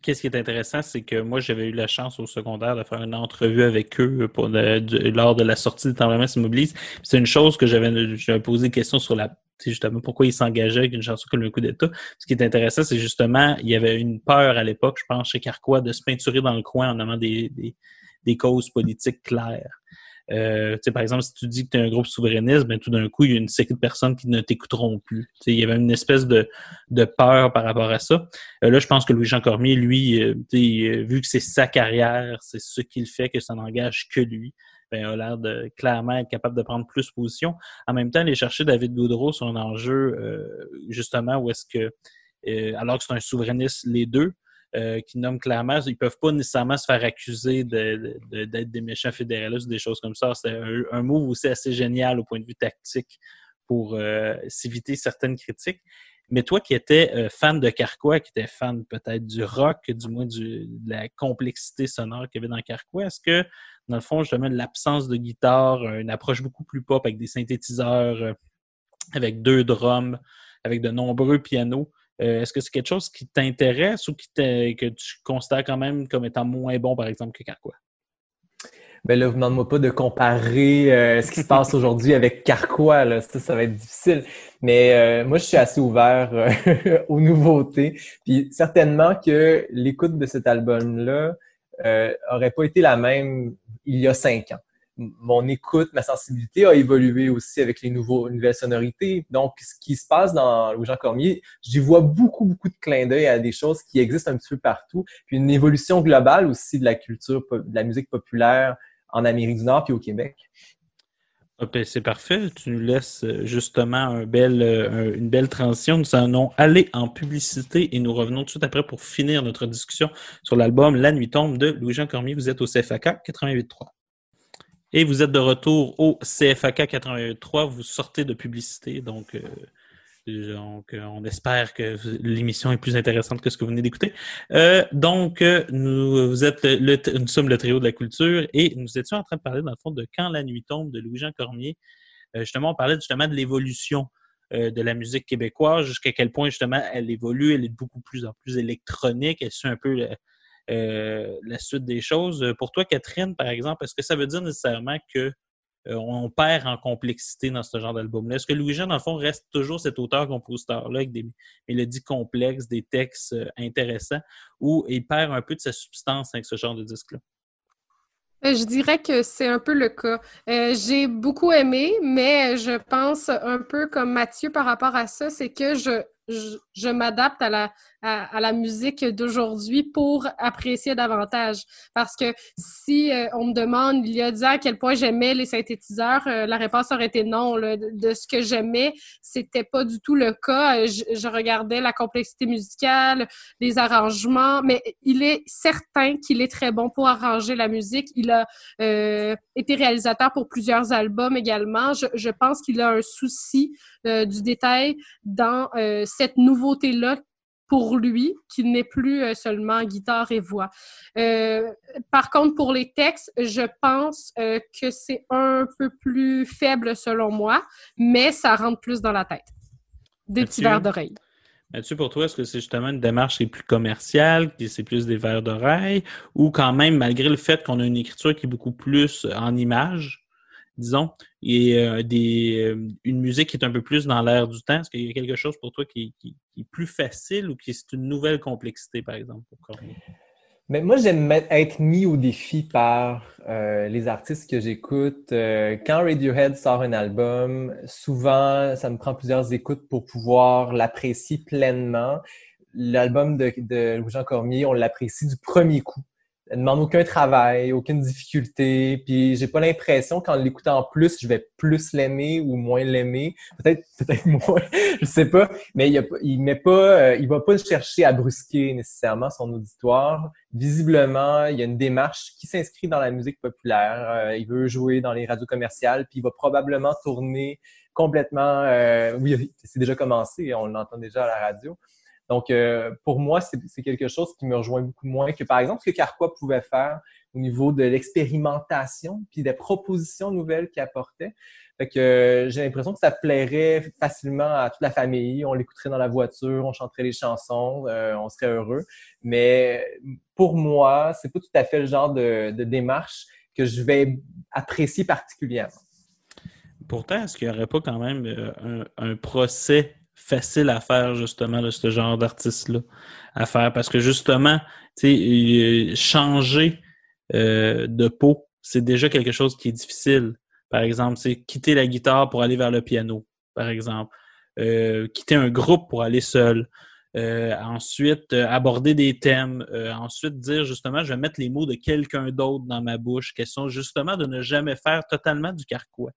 qu'est-ce qui est intéressant, c'est que moi, j'avais eu la chance au secondaire de faire une entrevue avec eux pour lors de la sortie de Temps s'immobilise. C'est une chose que j'avais, j'avais posé des questions sur la, justement, pourquoi ils s'engageaient avec une chanson comme le coup d'État. Ce qui est intéressant, c'est justement, il y avait une peur à l'époque, je pense, chez Carquois, de se peinturer dans le coin en amont des, des, des causes politiques claires. Euh, par exemple, si tu dis que tu es un groupe souverainiste, ben, tout d'un coup, il y a une série de personnes qui ne t'écouteront plus. il y avait une espèce de, de, peur par rapport à ça. Euh, là, je pense que Louis-Jean Cormier, lui, euh, vu que c'est sa carrière, c'est ce qu'il fait, que ça n'engage que lui, ben, a l'air de clairement être capable de prendre plus position. En même temps, aller chercher David Goudreau sur un enjeu, justement, où est-ce que, alors que c'est un souverainiste, les deux, euh, qui nomment clairement, ils ne peuvent pas nécessairement se faire accuser d'être des méchants fédéralistes ou des choses comme ça. C'est un, move aussi assez génial au point de vue tactique pour euh, s'éviter certaines critiques. Mais toi qui étais euh, fan de Carquois, qui étais fan peut-être du rock, du moins de la complexité sonore qu'il y avait dans Carquois, est-ce que, dans le fond, justement, l'absence de guitare, une approche beaucoup plus pop avec des synthétiseurs, avec deux drums, avec de nombreux pianos, est-ce que c'est quelque chose qui t'intéresse ou qui que tu considères quand même comme étant moins bon, par exemple, que Carquois? Ben là, vous demandez-moi pas de comparer euh, ce qui se passe aujourd'hui avec Carquois, là. Ça, ça va être difficile. Mais euh, moi, je suis assez ouvert aux nouveautés. Puis certainement que l'écoute de cet album-là aurait pas été la même il y a cinq ans mon écoute, ma sensibilité a évolué aussi avec les nouveaux, nouvelles sonorités. Donc, ce qui se passe dans Louis-Jean Cormier, j'y vois beaucoup, beaucoup de clins d'œil à des choses qui existent un petit peu partout. Puis une évolution globale aussi de la culture, de la musique populaire en Amérique du Nord puis au Québec. Ah, ben, c'est parfait. Tu nous laisses euh, justement euh, une belle transition. Nous allons aller en publicité et nous revenons tout de suite après pour finir notre discussion sur l'album La Nuit tombe de Louis-Jean Cormier. Vous êtes au CFAK 88.3. Et vous êtes de retour au CFAK 83. Vous sortez de publicité, donc, euh, euh, on espère que l'émission est plus intéressante que ce que vous venez d'écouter. Euh, donc, nous, vous êtes le, nous sommes le trio de la culture et nous étions en train de parler, dans le fond, de Quand la nuit tombe de Louis-Jean Cormier. justement, on parlait justement de l'évolution de la musique québécoise, jusqu'à quel point justement elle évolue, elle est beaucoup plus en plus électronique, elle suit un peu la suite des choses. Pour toi, Catherine, par exemple, est-ce que ça veut dire nécessairement que euh, on perd en complexité dans ce genre d'album-là? Est-ce que Louis-Jean, dans le fond, reste toujours cet auteur-compositeur-là avec des mélodies complexes, des textes euh, intéressants, ou il perd un peu de sa substance avec ce genre de disque-là? Je dirais que c'est un peu le cas. j'ai beaucoup aimé, mais je pense un peu comme Mathieu par rapport à ça, c'est que je m'adapte à la, à, la musique d'aujourd'hui pour apprécier davantage. Parce que si euh, on me demande il y a 10 ans à quel point j'aimais les synthétiseurs, euh, la réponse aurait été non. De, ce que j'aimais, c'était pas du tout le cas. Je, regardais la complexité musicale, les arrangements, mais il est certain qu'il est très bon pour arranger la musique. Il a euh, été réalisateur pour plusieurs albums également. Je, je pense qu'il a un souci du détail dans cette nouveauté-là pour lui, qui n'est plus euh, seulement guitare et voix. Euh, par contre, pour les textes, je pense euh, que c'est un peu plus faible selon moi, mais ça rentre plus dans la tête. Des petits verres d'oreille. Mathieu, pour toi, est-ce que c'est justement une démarche qui est plus commerciale, qui c'est plus des verres d'oreille, ou quand même, malgré le fait qu'on a une écriture qui est beaucoup plus en images, disons, et euh, euh, une musique qui est un peu plus dans l'air du temps? Est-ce qu'il y a quelque chose pour toi qui, est plus facile ou qui est une nouvelle complexité, par exemple, Mais moi, j'aime être mis au défi par euh, les artistes que j'écoute. quand Radiohead sort un album, souvent, ça me prend plusieurs écoutes pour pouvoir l'apprécier pleinement. L'album de, de Jean Cormier, on l'apprécie du premier coup. Elle demande aucun travail, aucune difficulté. Puis j'ai pas l'impression qu'en l'écoutant plus, je vais plus l'aimer ou moins l'aimer. Peut-être, peut-être moins, je sais pas. Mais il, a, met pas, euh, il va pas chercher à brusquer nécessairement son auditoire. Visiblement, il y a une démarche qui s'inscrit dans la musique populaire. Euh, il veut jouer dans les radios commerciales, puis il va probablement tourner complètement. Euh, oui, c'est déjà commencé, on l'entend déjà à la radio. Donc, euh, pour moi, c'est quelque chose qui me rejoint beaucoup moins que, par exemple, ce que Carquois pouvait faire au niveau de l'expérimentation puis des propositions nouvelles qu'il apportait. Fait euh, j'ai l'impression que ça plairait facilement à toute la famille. On l'écouterait dans la voiture, on chanterait les chansons, euh, on serait heureux. Mais pour moi, c'est pas tout à fait le genre de, démarche que je vais apprécier particulièrement. Pourtant, est-ce qu'il n'y aurait pas quand même un procès facile à faire, justement, de ce genre d'artiste-là à faire. Parce que, justement, tu sais, changer euh, de peau, c'est déjà quelque chose qui est difficile. Par exemple, c'est quitter la guitare pour aller vers le piano, par exemple. Euh, quitter un groupe pour aller seul. Euh, ensuite, aborder des thèmes. ensuite, dire justement, je vais mettre les mots de quelqu'un d'autre dans ma bouche, question justement de ne jamais faire totalement du carquois.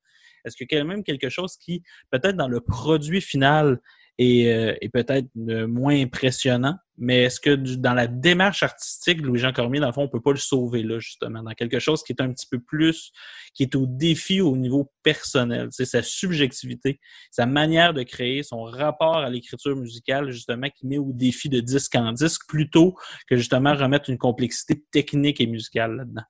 Est-ce a quand même quelque chose qui, peut-être dans le produit final, est, euh, peut-être euh, moins impressionnant, mais est-ce que dans la démarche artistique, Louis-Jean Cormier, dans le fond, on peut pas le sauver là, justement, dans quelque chose qui est un petit peu plus, qui est au défi au niveau personnel, c'est sa subjectivité, sa manière de créer, son rapport à l'écriture musicale, justement, qui met au défi de disque en disque, plutôt que justement remettre une complexité technique et musicale là-dedans.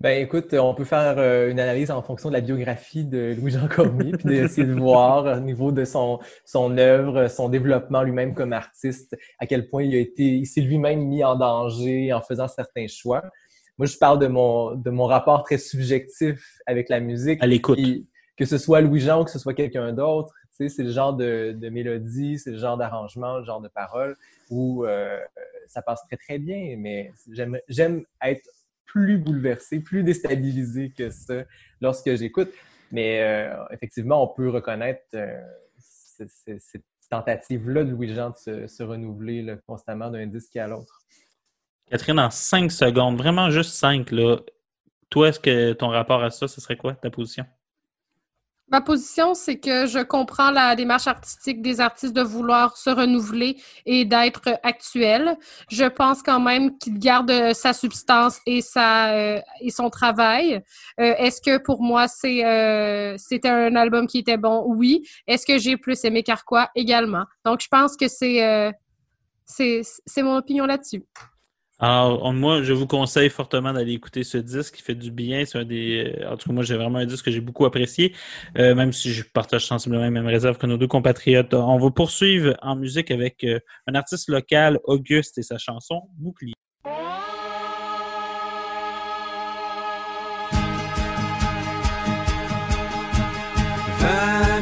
Ben écoute, on peut faire euh, une analyse en fonction de la biographie de Louis-Jean Cormier, puis d'essayer de voir au niveau de son, son œuvre, son développement lui-même comme artiste, à quel point il a été, il s'est lui-même mis en danger en faisant certains choix. Moi, je parle de mon, de mon rapport très subjectif avec la musique. À l'écoute. Que ce soit Louis-Jean ou que ce soit quelqu'un d'autre, tu sais, c'est le genre de, de mélodie, c'est le genre d'arrangement, le genre de paroles où euh, ça passe très, très bien, mais j'aime être plus bouleversé, plus déstabilisé que ça lorsque j'écoute. Mais euh, effectivement, on peut reconnaître euh, cette tentative-là de Louis-Jean de se, renouveler constamment d'un disque à l'autre. Catherine, en cinq secondes, vraiment juste cinq, là, toi, est-ce que ton rapport à ça, ce serait quoi ta position? Ma position, c'est que je comprends la démarche artistique des artistes de vouloir se renouveler et d'être actuel. Je pense quand même qu'il garde sa substance et sa euh, et son travail. Euh, est-ce que pour moi euh, c'était un album qui était bon? Oui. Est-ce que j'ai plus aimé Carquois? Également Donc je pense que c'est c'est mon opinion là-dessus. Alors, moi, je vous conseille fortement d'aller écouter ce disque qui fait du bien. C'est un des. Euh, en tout cas, moi, j'ai vraiment un disque que j'ai beaucoup apprécié, euh, même si je partage sensiblement les mêmes réserves que nos deux compatriotes. On va poursuivre en musique avec euh, un artiste local, Auguste, et sa chanson Bouclier. 20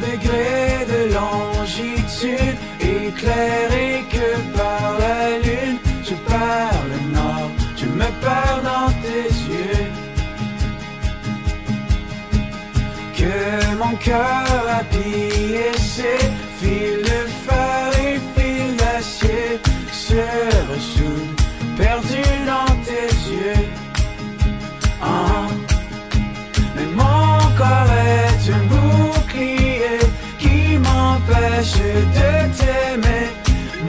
degrés de longitude éclairés que par la lune, je parle me parle dans tes yeux. Que mon cœur a pillé ses fils de fer et fils d'acier se ressoudent, perdu dans tes yeux. Ah. Mais mon corps est un bouclier qui m'empêche de t'aimer.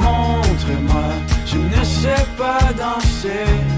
Montre-moi, je ne sais pas danser.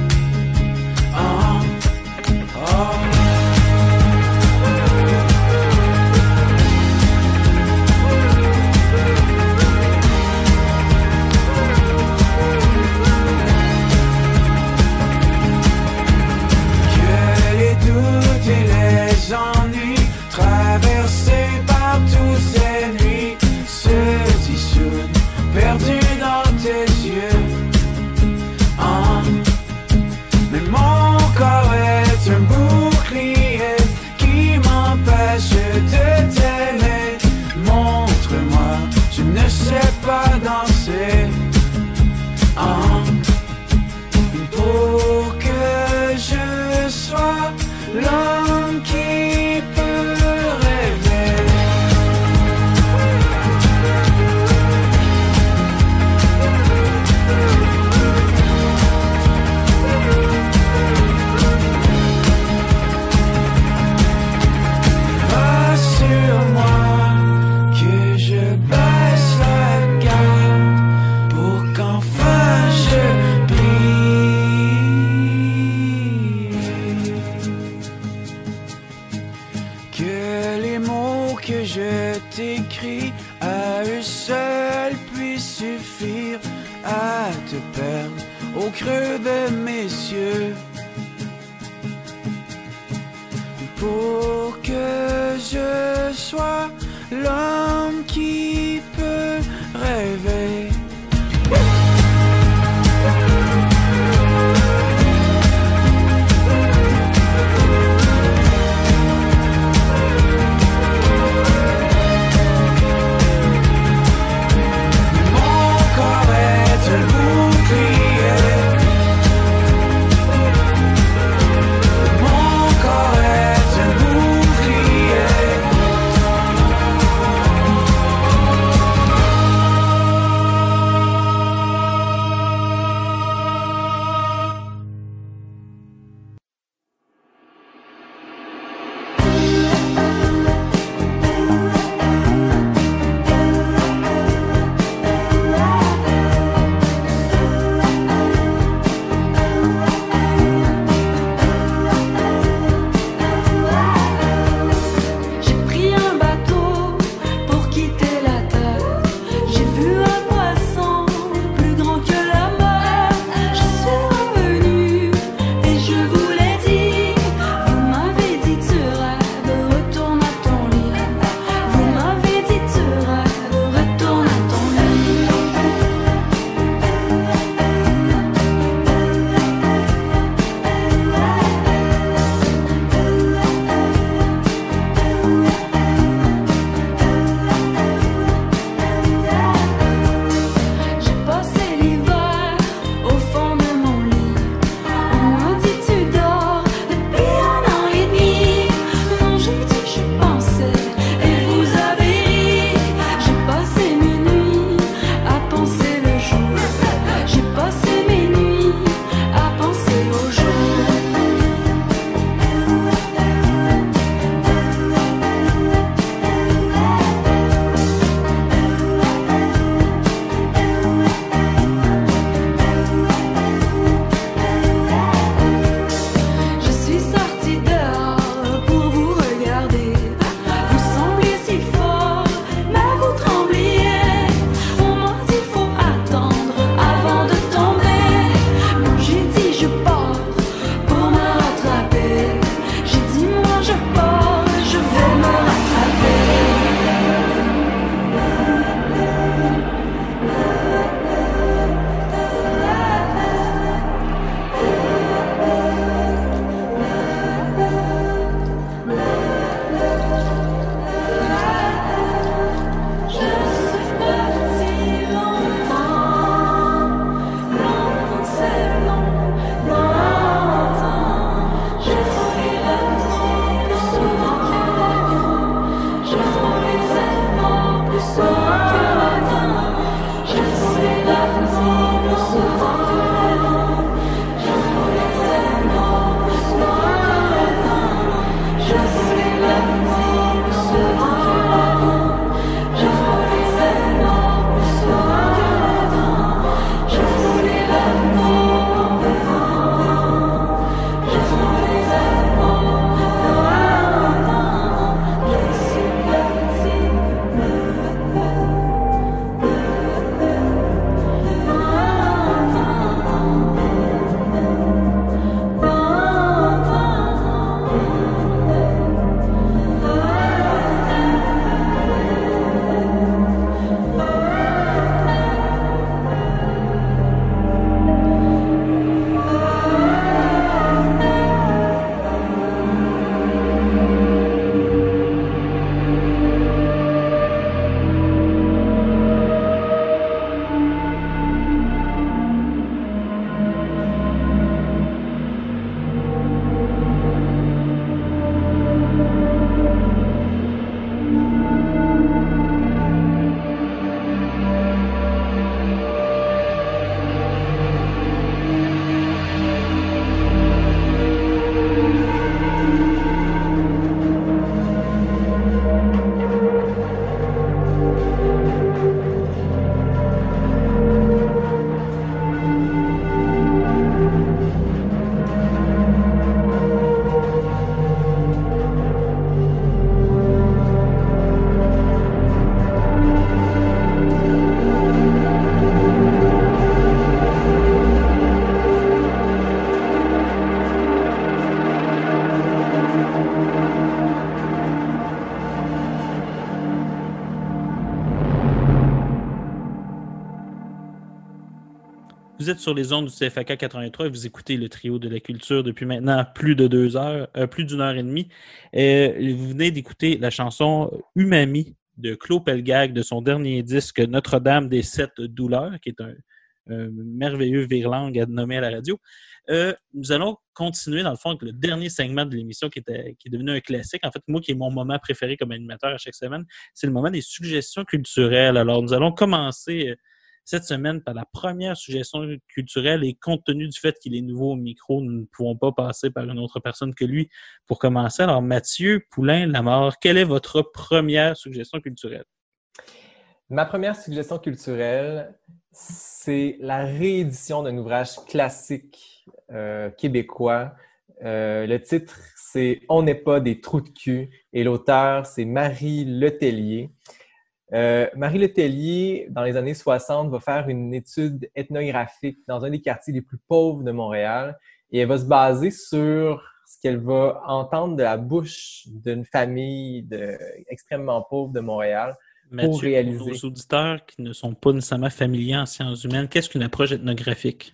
Vous êtes sur les ondes du CFAK 83 et vous écoutez le trio de la culture depuis maintenant plus de deux heures, euh, plus d'une heure et demie. Euh, vous venez d'écouter la chanson Umami de Claude Pelgag de son dernier disque Notre-Dame des Sept Douleurs, qui est un, merveilleux virlangue à nommer à la radio. Euh, nous allons continuer, dans le fond, avec le dernier segment de l'émission qui, était, qui est devenu un classique. En fait, moi, qui est mon moment préféré comme animateur à chaque semaine, c'est le moment des suggestions culturelles. Alors, nous allons commencer cette semaine par la première suggestion culturelle et compte tenu du fait qu'il est nouveau au micro, nous ne pouvons pas passer par une autre personne que lui pour commencer. Alors, Mathieu Poulain-Lamar, quelle est votre première suggestion culturelle? Ma première suggestion culturelle, c'est la réédition d'un ouvrage classique euh, québécois. Euh, le titre, c'est On n'est pas des trous de cul et l'auteur, c'est Marie Letellier. Euh, Marie Letellier, dans les années 60, va faire une étude ethnographique dans un des quartiers les plus pauvres de Montréal et elle va se baser sur ce qu'elle va entendre de la bouche d'une famille de, extrêmement pauvre de Montréal Mathieu, pour réaliser. Pour nos auditeurs qui ne sont pas nécessairement familiers en sciences humaines, qu'est-ce qu'une approche ethnographique?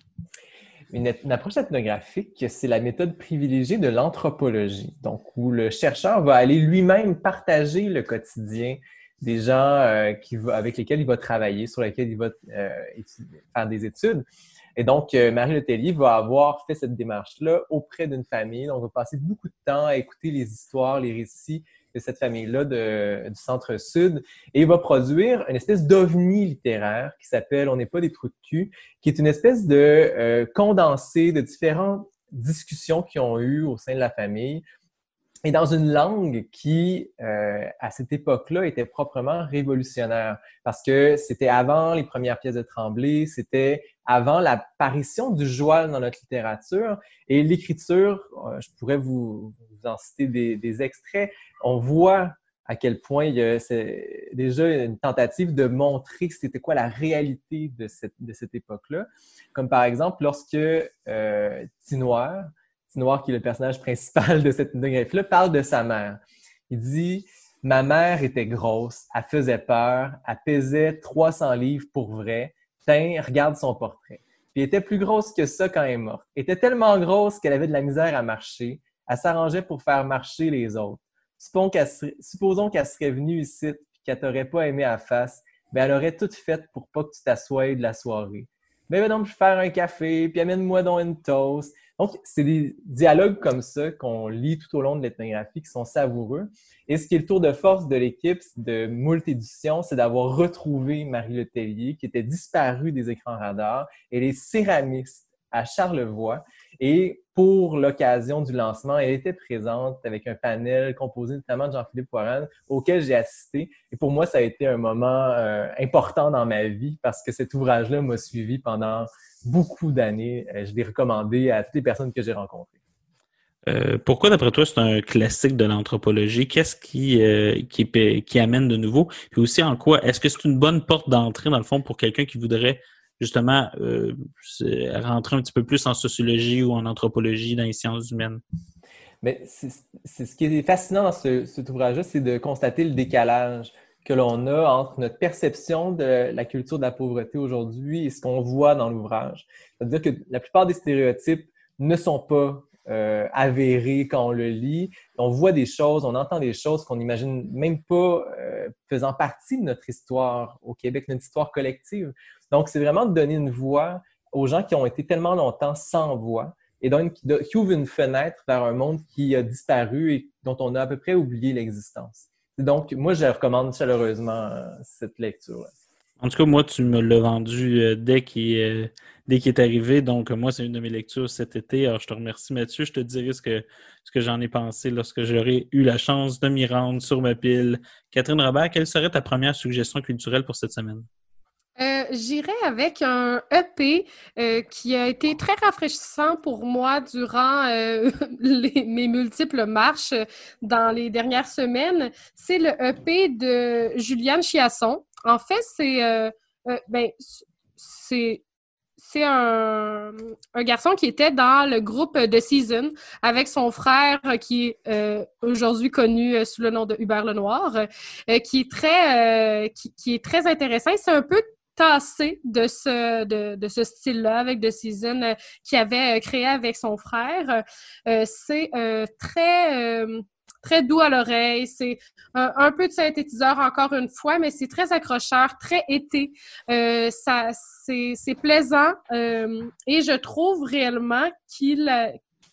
Une, une approche ethnographique, c'est la méthode privilégiée de l'anthropologie, donc où le chercheur va aller lui-même partager le quotidien des gens euh, qui avec lesquels il va travailler, sur lesquels il va euh, étudier- faire des études. Et donc, euh, Marie Letellier va avoir fait cette démarche-là auprès d'une famille. Donc, on va passer beaucoup de temps à écouter les histoires, les récits de cette famille-là du centre-sud. Et il va produire une espèce d'ovni littéraire qui s'appelle On n'est pas des trous de cul, qui est une espèce de euh, condensé de différentes discussions qui ont eu au sein de la famille et dans une langue qui, euh, à cette époque-là, était proprement révolutionnaire. Parce que c'était avant les premières pièces de Tremblay, c'était avant l'apparition du joual dans notre littérature. Et l'écriture, euh, je pourrais vous, vous en citer des, des extraits, on voit à quel point il y a déjà une tentative de montrer c'était quoi la réalité de cette, de cette époque-là. Comme par exemple, lorsque euh, Tinoir, Tinoir qui est le personnage principal de cette ethnographe-là, parle de sa mère. Il dit « Ma mère était grosse, elle faisait peur, elle pesait 300 livres pour vrai. Tiens, regarde son portrait. Puis elle était plus grosse que ça quand elle est morte. Elle était tellement grosse qu'elle avait de la misère à marcher. Elle s'arrangeait pour faire marcher les autres. Supposons qu'elle serait, venue ici et qu'elle t'aurait pas aimé à face, ben elle aurait tout fait pour pas que tu t'assoies de la soirée. Ben va donc faire un café, puis amène-moi donc une toast. Donc, c'est des dialogues comme ça qu'on lit tout au long de l'ethnographie qui sont savoureux. Et ce qui est le tour de force de l'équipe de Moult Éditions, c'est d'avoir retrouvé Marie Letellier, qui était disparue des écrans radars. Elle est céramiste à Charlevoix. Et pour l'occasion du lancement, elle était présente avec un panel composé notamment de Jean-Philippe Poiran, auquel j'ai assisté. Et pour moi, ça a été un moment euh, important dans ma vie parce que cet ouvrage-là m'a suivi pendant beaucoup d'années. Euh, je l'ai recommandé à toutes les personnes que j'ai rencontrées. Euh, pourquoi, d'après toi, c'est un classique de l'anthropologie? Qu'est-ce qui, qui, amène de nouveau? Puis aussi, en quoi? Est-ce que c'est une bonne porte d'entrée, dans le fond, pour quelqu'un qui voudrait justement euh, rentrer un petit peu plus en sociologie ou en anthropologie dans les sciences humaines? Mais c'est ce qui est fascinant dans ce, cet ouvrage-là, c'est de constater le décalage que l'on a entre notre perception de la culture de la pauvreté aujourd'hui et ce qu'on voit dans l'ouvrage. C'est-à-dire que la plupart des stéréotypes ne sont pas euh, avérés quand on le lit. On voit des choses, on entend des choses qu'on n'imagine même pas euh, faisant partie de notre histoire au Québec, notre histoire collective. Donc, c'est vraiment de donner une voix aux gens qui ont été tellement longtemps sans voix et donc qui, qui ouvre une fenêtre vers un monde qui a disparu et dont on a à peu près oublié l'existence. Donc, moi, je recommande chaleureusement euh, cette lecture-là. En tout cas, moi, tu me l'as vendu euh, dès qu'il euh, dès qu'il est arrivé. Donc, moi, c'est une de mes lectures cet été. Alors, je te remercie, Mathieu. Je te dirai ce que, ce que j'en ai pensé lorsque j'aurai eu la chance de m'y rendre sur ma pile. Catherine Robert, quelle serait ta première suggestion culturelle pour cette semaine? Euh, J'irai avec un EP euh, qui a été très rafraîchissant pour moi durant mes multiples marches dans les dernières semaines. C'est le EP de Juliane Chiasson. En fait, c'est euh, ben, c'est c'est un, garçon qui était dans le groupe de Season avec son frère qui est euh, aujourd'hui connu sous le nom de Hubert Lenoir, euh, qui est très qui, qui, intéressant. C'est un peu tassé de ce, de, ce style-là avec The Season euh, qu'il avait euh, créé avec son frère. Euh, c'est très très doux à l'oreille. C'est un, peu de synthétiseur encore une fois, mais c'est très accrocheur, très été. ça, c'est plaisant et je trouve réellement qu'il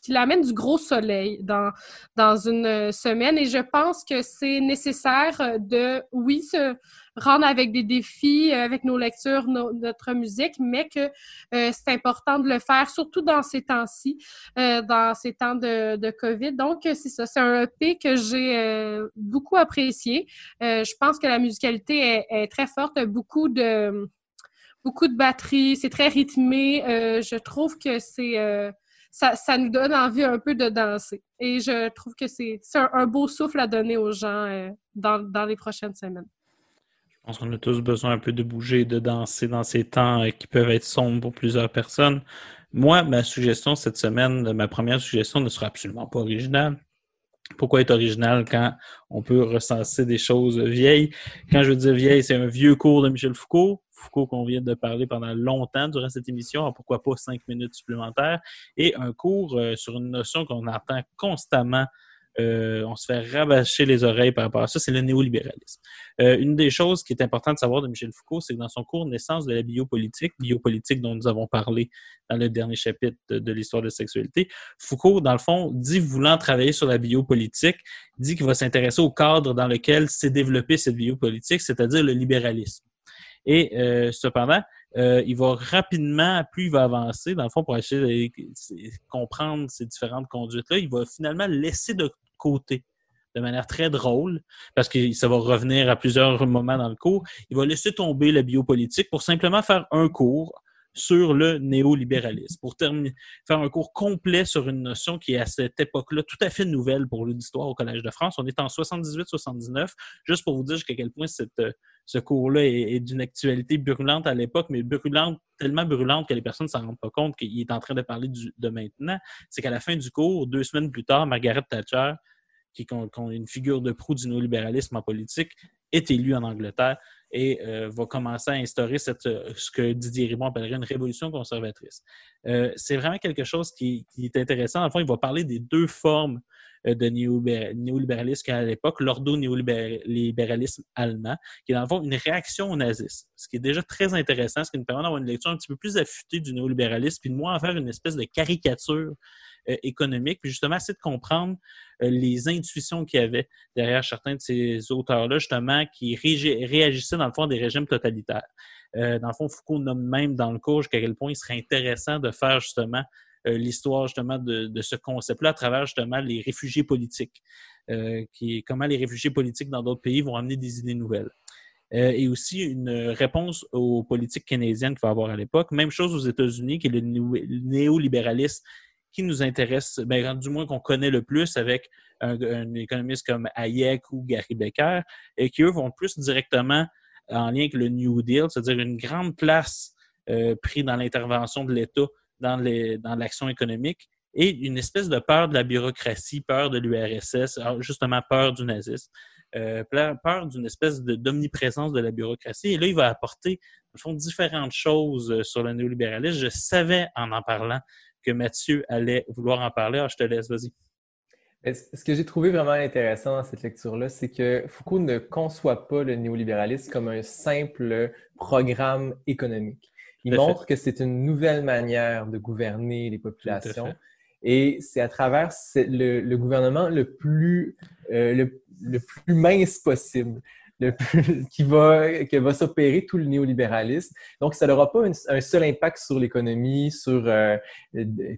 qu'il amène du gros soleil dans, dans une semaine et je pense que c'est nécessaire de, oui, se rendre avec des défis, euh, avec nos lectures, notre musique, mais que euh, c'est important de le faire, surtout dans ces temps-ci, euh, dans ces temps de, COVID. Donc, c'est ça, c'est un EP que j'ai beaucoup apprécié. je pense que la musicalité est, très forte, beaucoup de beaucoup de batterie, c'est très rythmé. je trouve que c'est ça, ça, nous donne envie un peu de danser. Et je trouve que c'est un, un, beau souffle à donner aux gens dans, dans les prochaines semaines. Je pense qu'on a tous besoin un peu de bouger, de danser dans ces temps qui peuvent être sombres pour plusieurs personnes. Moi, ma suggestion cette semaine, ma première suggestion ne sera absolument pas originale. Pourquoi être original quand on peut recenser des choses vieilles? Quand je veux dire vieille, c'est un vieux cours de Michel Foucault. Foucault qu'on vient de parler pendant longtemps durant cette émission, alors pourquoi pas cinq minutes supplémentaires, et un cours euh, sur une notion qu'on entend constamment euh, on se fait rabâcher les oreilles par rapport à ça, c'est le néolibéralisme. Euh, une des choses qui est importante de savoir de Michel Foucault, c'est que dans son cours Naissance de la biopolitique, biopolitique dont nous avons parlé dans le dernier chapitre de, l'histoire de la sexualité, Foucault, dans le fond, dit voulant travailler sur la biopolitique, dit qu'il va s'intéresser au cadre dans lequel s'est développée cette biopolitique, c'est-à-dire le libéralisme. Et euh, cependant, il va rapidement, plus il va avancer, dans le fond, pour essayer de comprendre ces différentes conduites-là, il va finalement laisser de côté de manière très drôle, parce que ça va revenir à plusieurs moments dans le cours. Il va laisser tomber la biopolitique pour simplement faire un cours sur le néolibéralisme, pour faire un cours complet sur une notion qui est à cette époque-là tout à fait nouvelle pour l'histoire au Collège de France. On est en 78-79, juste pour vous dire jusqu'à quel point ce cours-là est, d'une actualité brûlante à l'époque, mais brûlante, tellement brûlante que les personnes ne s'en rendent pas compte qu'il est en train de parler de maintenant. C'est qu'à la fin du cours, deux semaines plus tard, Margaret Thatcher, qui est une figure de proue du néolibéralisme en politique, est élue en Angleterre et euh, va commencer à instaurer cette, ce que Didier Ribon appellerait une révolution conservatrice. Euh, c'est vraiment quelque chose qui, est intéressant. En fait, il va parler des deux formes euh, de néolibéralisme qu'à l'époque, l'ordo-néolibéralisme allemand, qui est dans le fond une réaction au nazisme, ce qui est déjà très intéressant, ce qui nous permet d'avoir une lecture un petit peu plus affûtée du néolibéralisme, puis de moins en faire une espèce de caricature euh, économique, puis justement essayer de comprendre euh, les intuitions qu'il y avait derrière certains de ces auteurs-là, justement, qui réagissaient dans le fond des régimes totalitaires. dans le fond, Foucault nomme même dans le cours jusqu'à quel point il serait intéressant de faire justement euh, l'histoire justement de, ce concept-là à travers justement les réfugiés politiques, euh, qui, comment les réfugiés politiques dans d'autres pays vont amener des idées nouvelles. Euh, et aussi une réponse aux politiques keynésiennes qu'il va avoir à l'époque. Même chose aux États-Unis, qui est le néolibéralisme qui nous intéresse, ben, du moins qu'on connaît le plus avec un, économiste comme Hayek ou Gary Becker, et qui, eux, vont plus directement en lien avec le New Deal, c'est-à-dire une grande place prise dans l'intervention de l'État dans l'action économique et une espèce de peur de la bureaucratie, peur de l'URSS, ah, justement peur du nazisme, euh, peur d'une espèce d'omniprésence de la bureaucratie. Et là, il va apporter, au fond, différentes choses euh, sur le néolibéralisme. Je savais en en parlant que Mathieu allait vouloir en parler. Alors, je te laisse, vas-y. Ce que j'ai trouvé vraiment intéressant dans cette lecture-là, c'est que Foucault ne conçoit pas le néolibéralisme comme un simple programme économique. Il montre que c'est une nouvelle manière de gouverner les populations. Et c'est à travers le, gouvernement le plus, euh, le, plus mince possible. Le qui va, que va s'opérer tout le néolibéralisme. Donc, ça n'aura pas un seul impact sur l'économie, sur euh,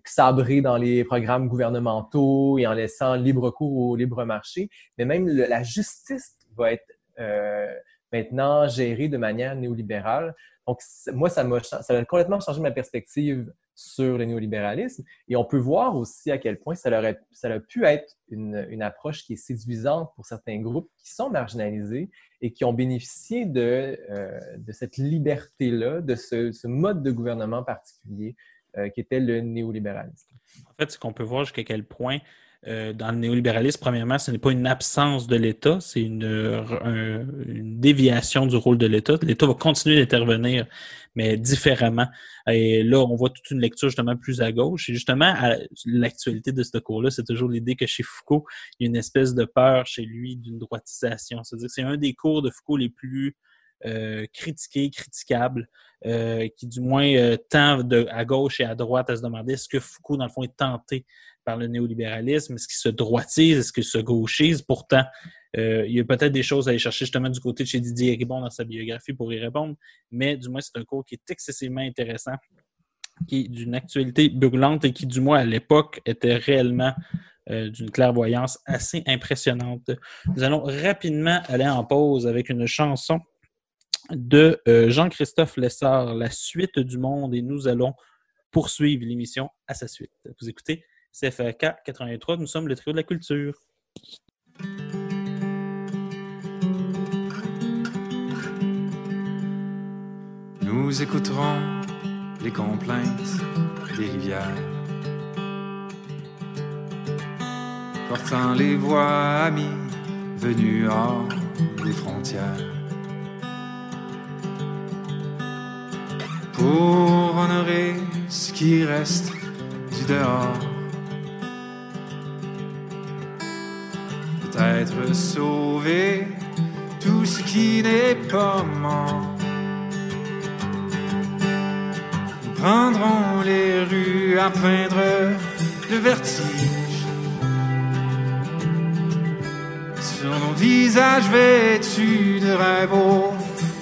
sabrer dans les programmes gouvernementaux et en laissant libre cours au libre marché, mais même la justice va être euh, maintenant gérée de manière néolibérale. Donc, moi, ça, m'a, ça a complètement changé ma perspective sur le néolibéralisme. Et on peut voir aussi à quel point ça, ça a pu être une, une, approche qui est séduisante pour certains groupes qui sont marginalisés et qui ont bénéficié de, euh, de cette liberté-là, de ce, ce, mode de gouvernement particulier euh, qui était le néolibéralisme. En fait, ce qu'on peut voir jusqu'à quel point euh, dans le néolibéralisme, premièrement, ce n'est pas une absence de l'État, c'est une, un- une déviation du rôle de l'État. L'État va continuer d'intervenir, mais différemment. Et là, on voit toute une lecture justement plus à gauche. Et justement, l'actualité de ce cours-là, c'est toujours l'idée que chez Foucault, il y a une espèce de peur chez lui d'une droitisation. C'est-à-dire que c'est un des cours de Foucault les plus euh, critiqués, critiquables, euh, qui du moins euh, tend à gauche et à droite à se demander est-ce que Foucault, dans le fond, est tenté par le néolibéralisme? Est-ce qu'il se droitise? Est-ce qu'il se gauchise? Pourtant, euh, il y a peut-être des choses à aller chercher justement du côté de chez Didier Ribon dans sa biographie pour y répondre, mais du moins, c'est un cours qui est excessivement intéressant, qui est d'une actualité brûlante et qui, du moins, à l'époque, était réellement euh, d'une clairvoyance assez impressionnante. Nous allons rapidement aller en pause avec une chanson de euh, Jean-Christophe Lessard, La suite du monde, et nous allons poursuivre l'émission à sa suite. Vous écoutez CFK 83, nous sommes le trio de la culture. Nous écouterons les complaintes des rivières, portant les voix amies venues hors des frontières. Pour honorer ce qui reste du dehors, peut-être sauver tout ce qui n'est pas mort. Nous prendrons les rues à peindre le vertige. Sur nos visages vêtus de rêves aux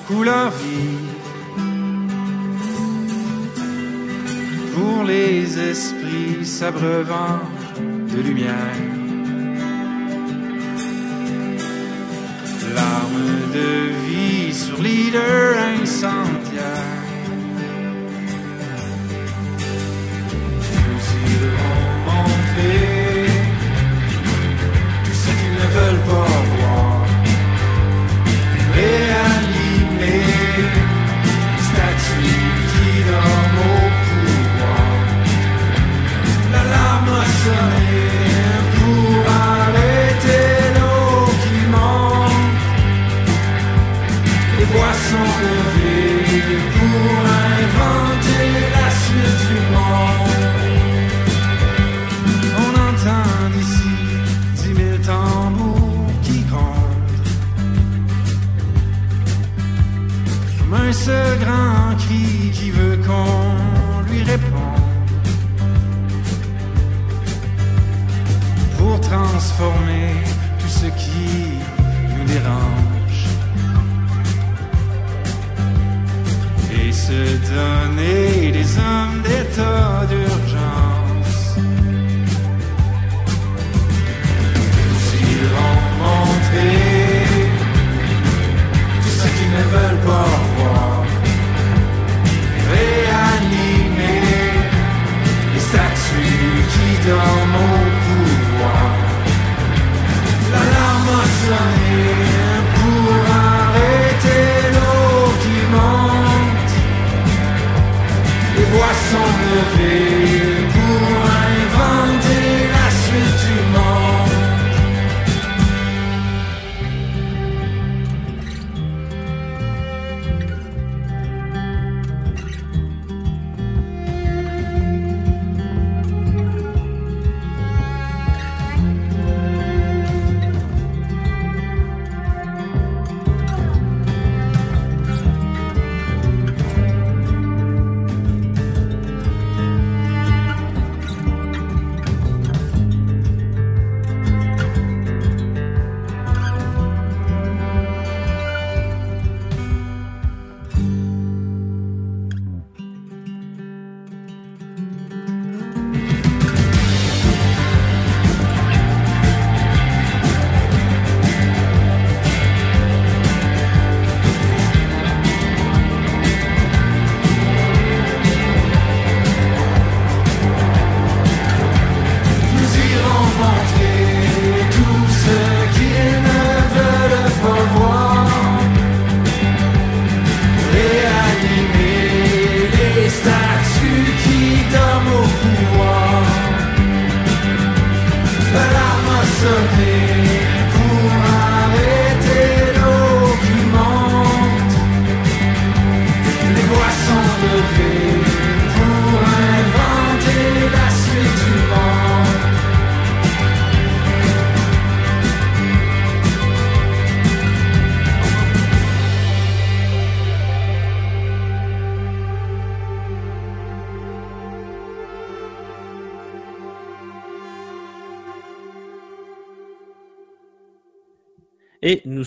couleurs vives. Pour les esprits s'abreuvant de lumière. Larmes de vie sur leader incendiaire. Nous irons montrer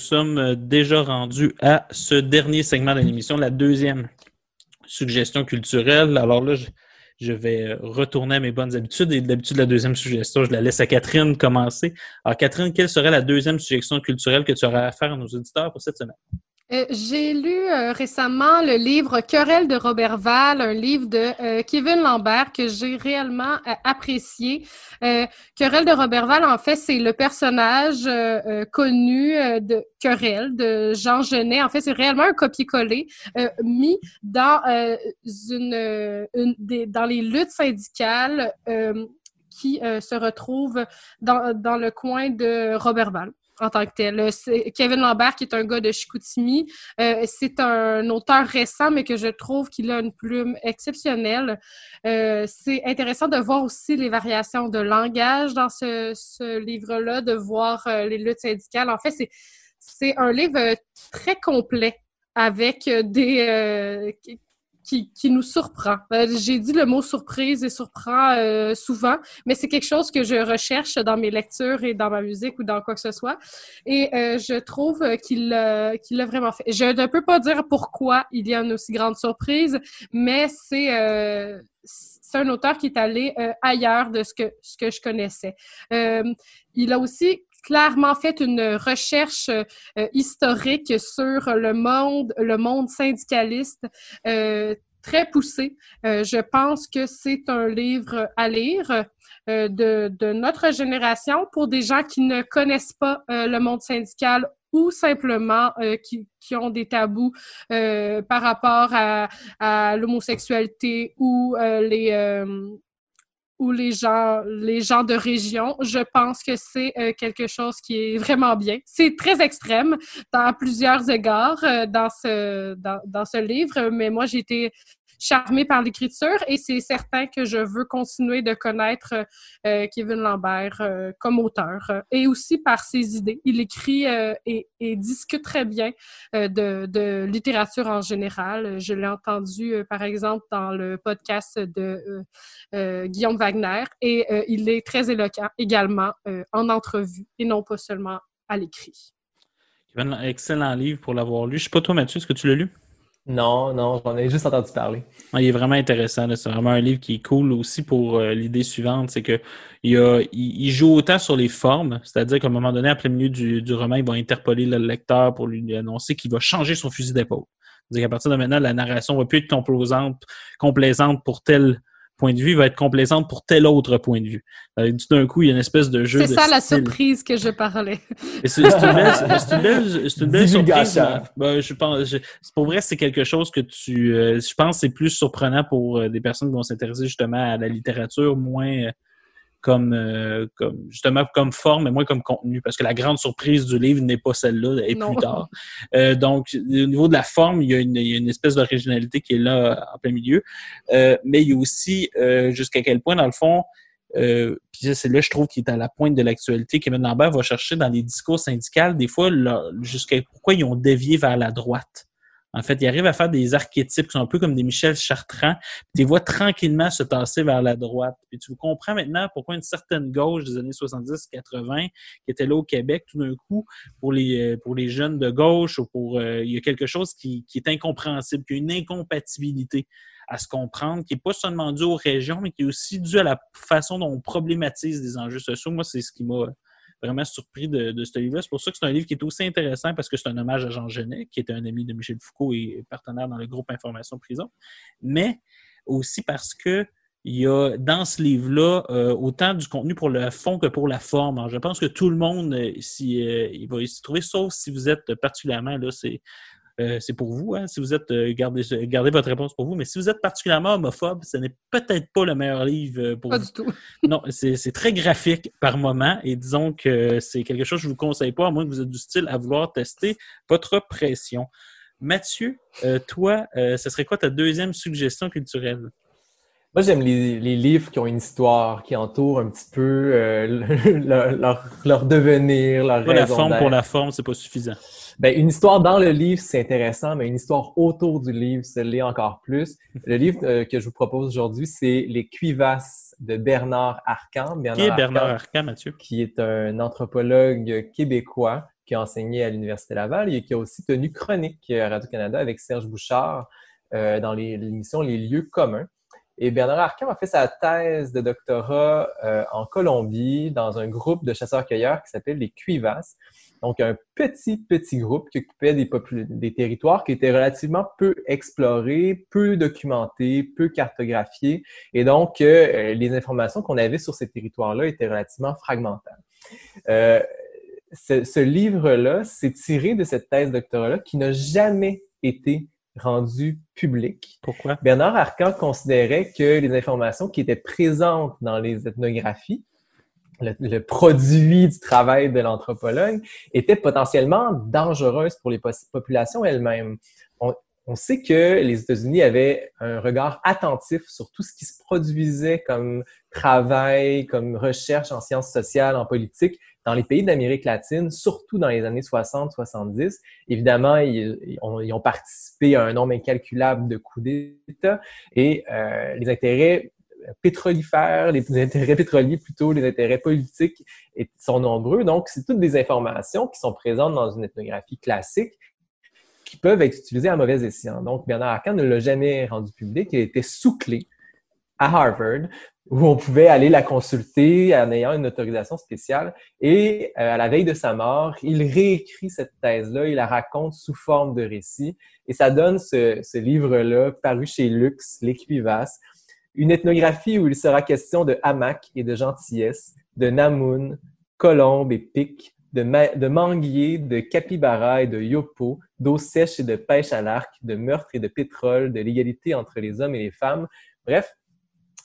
sommes euh, déjà rendus à ce dernier segment de l'émission, la deuxième suggestion culturelle. Alors là, je, vais euh, retourner à mes bonnes habitudes. Et d'habitude, la deuxième suggestion, je la laisse à Catherine commencer. Alors, Catherine, quelle serait la deuxième suggestion culturelle que tu aurais à faire à nos auditeurs pour cette semaine? Euh, J'ai lu euh, récemment le livre Querelle de Robert Val, un livre de euh, Kevin Lambert que j'ai réellement euh, apprécié. Euh, Querelle de Robert Val, en fait, c'est le personnage connu de Querelle de Jean Genet. En fait, c'est réellement un copier-coller mis dans une, une des, dans les luttes syndicales qui se retrouvent dans, dans le coin de Robert Val en tant que tel. Euh, Kevin Lambert, qui est un gars de Chicoutimi, euh, c'est un auteur récent, mais que je trouve qu'il a une plume exceptionnelle. Euh, c'est intéressant de voir aussi les variations de langage dans ce, livre-là, de voir les luttes syndicales. En fait, c'est un livre très complet avec des qui- nous surprend. Euh, J'ai dit le mot surprise et surprend euh, souvent, mais c'est quelque chose que je recherche dans mes lectures et dans ma musique ou dans quoi que ce soit. Et euh, je trouve qu'il qu'il l'a vraiment fait. Je ne peux pas dire pourquoi il y a une aussi grande surprise, mais c'est un auteur qui est allé ailleurs de ce que, je connaissais. Il a aussi clairement fait une recherche euh, historique sur le monde, le monde syndicaliste euh, très poussé. Euh, je pense que c'est un livre à lire euh, de, de notre génération pour des gens qui ne connaissent pas euh, le monde syndical ou simplement euh, qui, qui ont des tabous par rapport à, à l'homosexualité ou les ou les gens les gens de région, je pense que c'est euh, quelque chose qui est vraiment bien. C'est très extrême dans plusieurs égards euh, dans ce dans, dans ce livre, mais moi j'ai été charmée par l'écriture et c'est certain que je veux continuer de connaître euh, Kevin Lambert euh, comme auteur euh, et aussi par ses idées. Il écrit euh, et, discute très bien euh, de, de littérature en général. Je l'ai entendu, euh, par exemple, dans le podcast de euh, euh, Guillaume Wagner et euh, il est très éloquent également euh, en entrevue et non pas seulement à l'écrit. Kevin, excellent livre pour l'avoir lu. Je sais pas toi, Mathieu, est-ce que tu l'as lu? Non, non, j'en ai juste entendu parler. Ah, il est vraiment intéressant. C'est vraiment un livre qui est cool aussi pour euh, l'idée suivante, c'est que il, joue autant sur les formes, c'est-à-dire qu'à un moment donné, à plein milieu du, roman, il va interpeller le lecteur pour lui annoncer qu'il va changer son fusil d'épaule. C'est-à-dire qu'à partir de maintenant, la narration va plus être composante, complaisante pour tel point de vue, va être complaisante pour tel autre point de vue. Euh, tout d'un coup, il y a une espèce de jeu C'est ça la surprise que je parlais. C'est une belle, c'est une belle, c'est une belle surprise. Ben, je pense, je- pour vrai, c'est quelque chose que tu, euh, je pense, que c'est plus surprenant pour euh, des personnes qui vont s'intéresser justement à la littérature, moins euh, comme, euh, comme justement comme forme et moins comme contenu, parce que la grande surprise du livre n'est pas celle-là, et plus tard. Euh, donc, au niveau de la forme, il y a une, il y a une espèce d'originalité qui est là en plein milieu, Euh, mais il y a aussi euh, jusqu'à quel point, dans le fond, euh, puis c'est là, je trouve, qu'il est à la pointe de l'actualité. Kevin Lambert va chercher dans les discours syndicaux, des fois, jusqu'à pourquoi ils ont dévié vers la droite. En fait, il arrive à faire des archétypes qui sont un peu comme des Michel Chartrand. Tu les vois tranquillement se tasser vers la droite. Puis tu comprends maintenant pourquoi une certaine gauche des années 70-80, qui était là au Québec, tout d'un coup, pour les, euh, pour les jeunes de gauche, ou pour euh, il y a quelque chose qui, qui est incompréhensible, qui a une incompatibilité à se comprendre, qui n'est pas seulement dû aux régions, mais qui est aussi dû à la façon dont on problématise des enjeux sociaux. Moi, c'est ce qui m'a vraiment surpris de, ce livre-là. C'est pour ça que c'est un livre qui est aussi intéressant parce que c'est un hommage à Jean Genet, qui était un ami de Michel Foucault et partenaire dans le groupe Information Prison, mais aussi parce que il y a dans ce livre-là euh, autant du contenu pour le fond que pour la forme. Alors, je pense que tout le monde euh, euh, il va s'y trouver, sauf si vous êtes particulièrement là, c'est euh, c'est pour vous. Hein, si vous êtes euh, gardez, gardez votre réponse pour vous, mais si vous êtes particulièrement homophobe, ce n'est peut-être pas le meilleur livre euh, pour Pas vous. du tout. Non, c'est très graphique par moment et disons que c'est quelque chose que je vous conseille pas, à moins que vous êtes du style à vouloir tester votre pression. Mathieu, euh, toi, euh, ce serait quoi ta deuxième suggestion culturelle? Moi, j'aime les, les livres qui ont une histoire, qui entourent un petit peu euh, le- leur, leur, leur devenir, leur Pas la forme pour la forme, c'est pas suffisant. Ben, une histoire dans le livre, c'est intéressant, mais une histoire autour du livre, c'est l'est encore plus. Le livre euh, que je vous propose aujourd'hui, c'est Les Cuivasses de Bernard Arcan. Qui est Bernard Arcan, Arcan, Mathieu? qui est un anthropologue québécois qui a enseigné à l'Université Laval et qui a aussi tenu chronique à Radio-Canada avec Serge Bouchard euh, dans l'émission Les lieux communs. Et Bernard Arcan a fait sa thèse de doctorat euh, en Colombie dans un groupe de chasseurs-cueilleurs qui s'appelle les Cuivas. Donc, un petit, petit groupe qui occupait des, territoires qui étaient relativement peu explorés, peu documentés, peu cartographiés. Et donc, euh, les informations qu'on avait sur ces territoires-là étaient relativement fragmentaires. Euh, ce, ce livre-là s'est tiré de cette thèse doctorat-là qui n'a jamais été rendue publique. Pourquoi? Bernard Arcan considérait que les informations qui étaient présentes dans les ethnographies, le, produit du travail de l'anthropologue, étaient potentiellement dangereuses pour les populations elles-mêmes. On, sait que les États-Unis avaient un regard attentif sur tout ce qui se produisait comme travail, comme recherche en sciences sociales, en politique, dans les pays d'Amérique latine, surtout dans les années 60-70. Évidemment, ils, ils ont, ils ont participé à un nombre incalculable de coups d'État et euh, les intérêts pétrolifères, les intérêts pétroliers plutôt, les intérêts politiques sont nombreux. Donc, c'est toutes des informations qui sont présentes dans une ethnographie classique qui peuvent être utilisées à mauvais escient. Donc, Bernard Arcan ne l'a jamais rendu public. Il était sous-clé à Harvard où on pouvait aller la consulter en ayant une autorisation spéciale. Et euh, à la veille de sa mort, il réécrit cette thèse-là, il la raconte sous forme de récit. Et ça donne ce, livre-là, paru chez Lux, L'Équivasse, une ethnographie où il sera question de hamac et de gentillesse, de namoun, colombe et pic, de, ma- de manguier, de capybara et de yopo, d'eau sèche et de pêche à l'arc, de meurtre et de pétrole, de l'égalité entre les hommes et les femmes. Bref,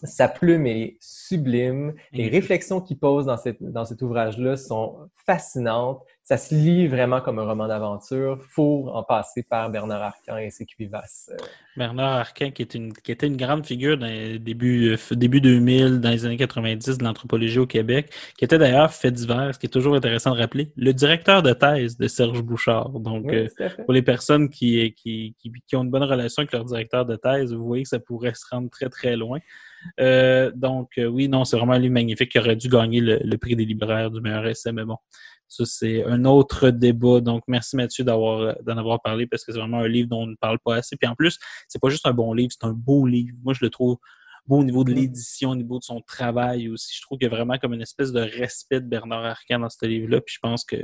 sa plume est sublime. Les réflexions qu'il pose dans, cette, dans cet ouvrage-là sont fascinantes. Ça se lit vraiment comme un roman d'aventure. Faut en passer par Bernard Arcan et ses cuivasses. Euh, Bernard Arcan, qui, est une, qui était une grande figure dans les début, euh, début 2000, dans les années 90 de l'anthropologie au Québec, qui était d'ailleurs fait divers, ce qui est toujours intéressant de rappeler, le directeur de thèse de Serge Bouchard. Donc, oui, euh, pour les personnes qui, qui, qui, qui ont une bonne relation avec leur directeur de thèse, vous voyez que ça pourrait se rendre très, très loin. Euh, donc, euh, oui, non, c'est vraiment un livre magnifique qui aurait dû gagner le, le prix des libraires du meilleur essai, mais bon, ça, c'est un autre débat. Donc, merci Mathieu d'avoir d'en avoir parlé parce que c'est vraiment un livre dont on ne parle pas assez. Puis en plus, c'est pas juste un bon livre, c'est un beau livre. Moi, je le trouve beau au niveau de l'édition, au niveau de son travail aussi. Je trouve qu'il y a vraiment comme une espèce de respect de Bernard Arcan dans ce livre-là. Puis je pense que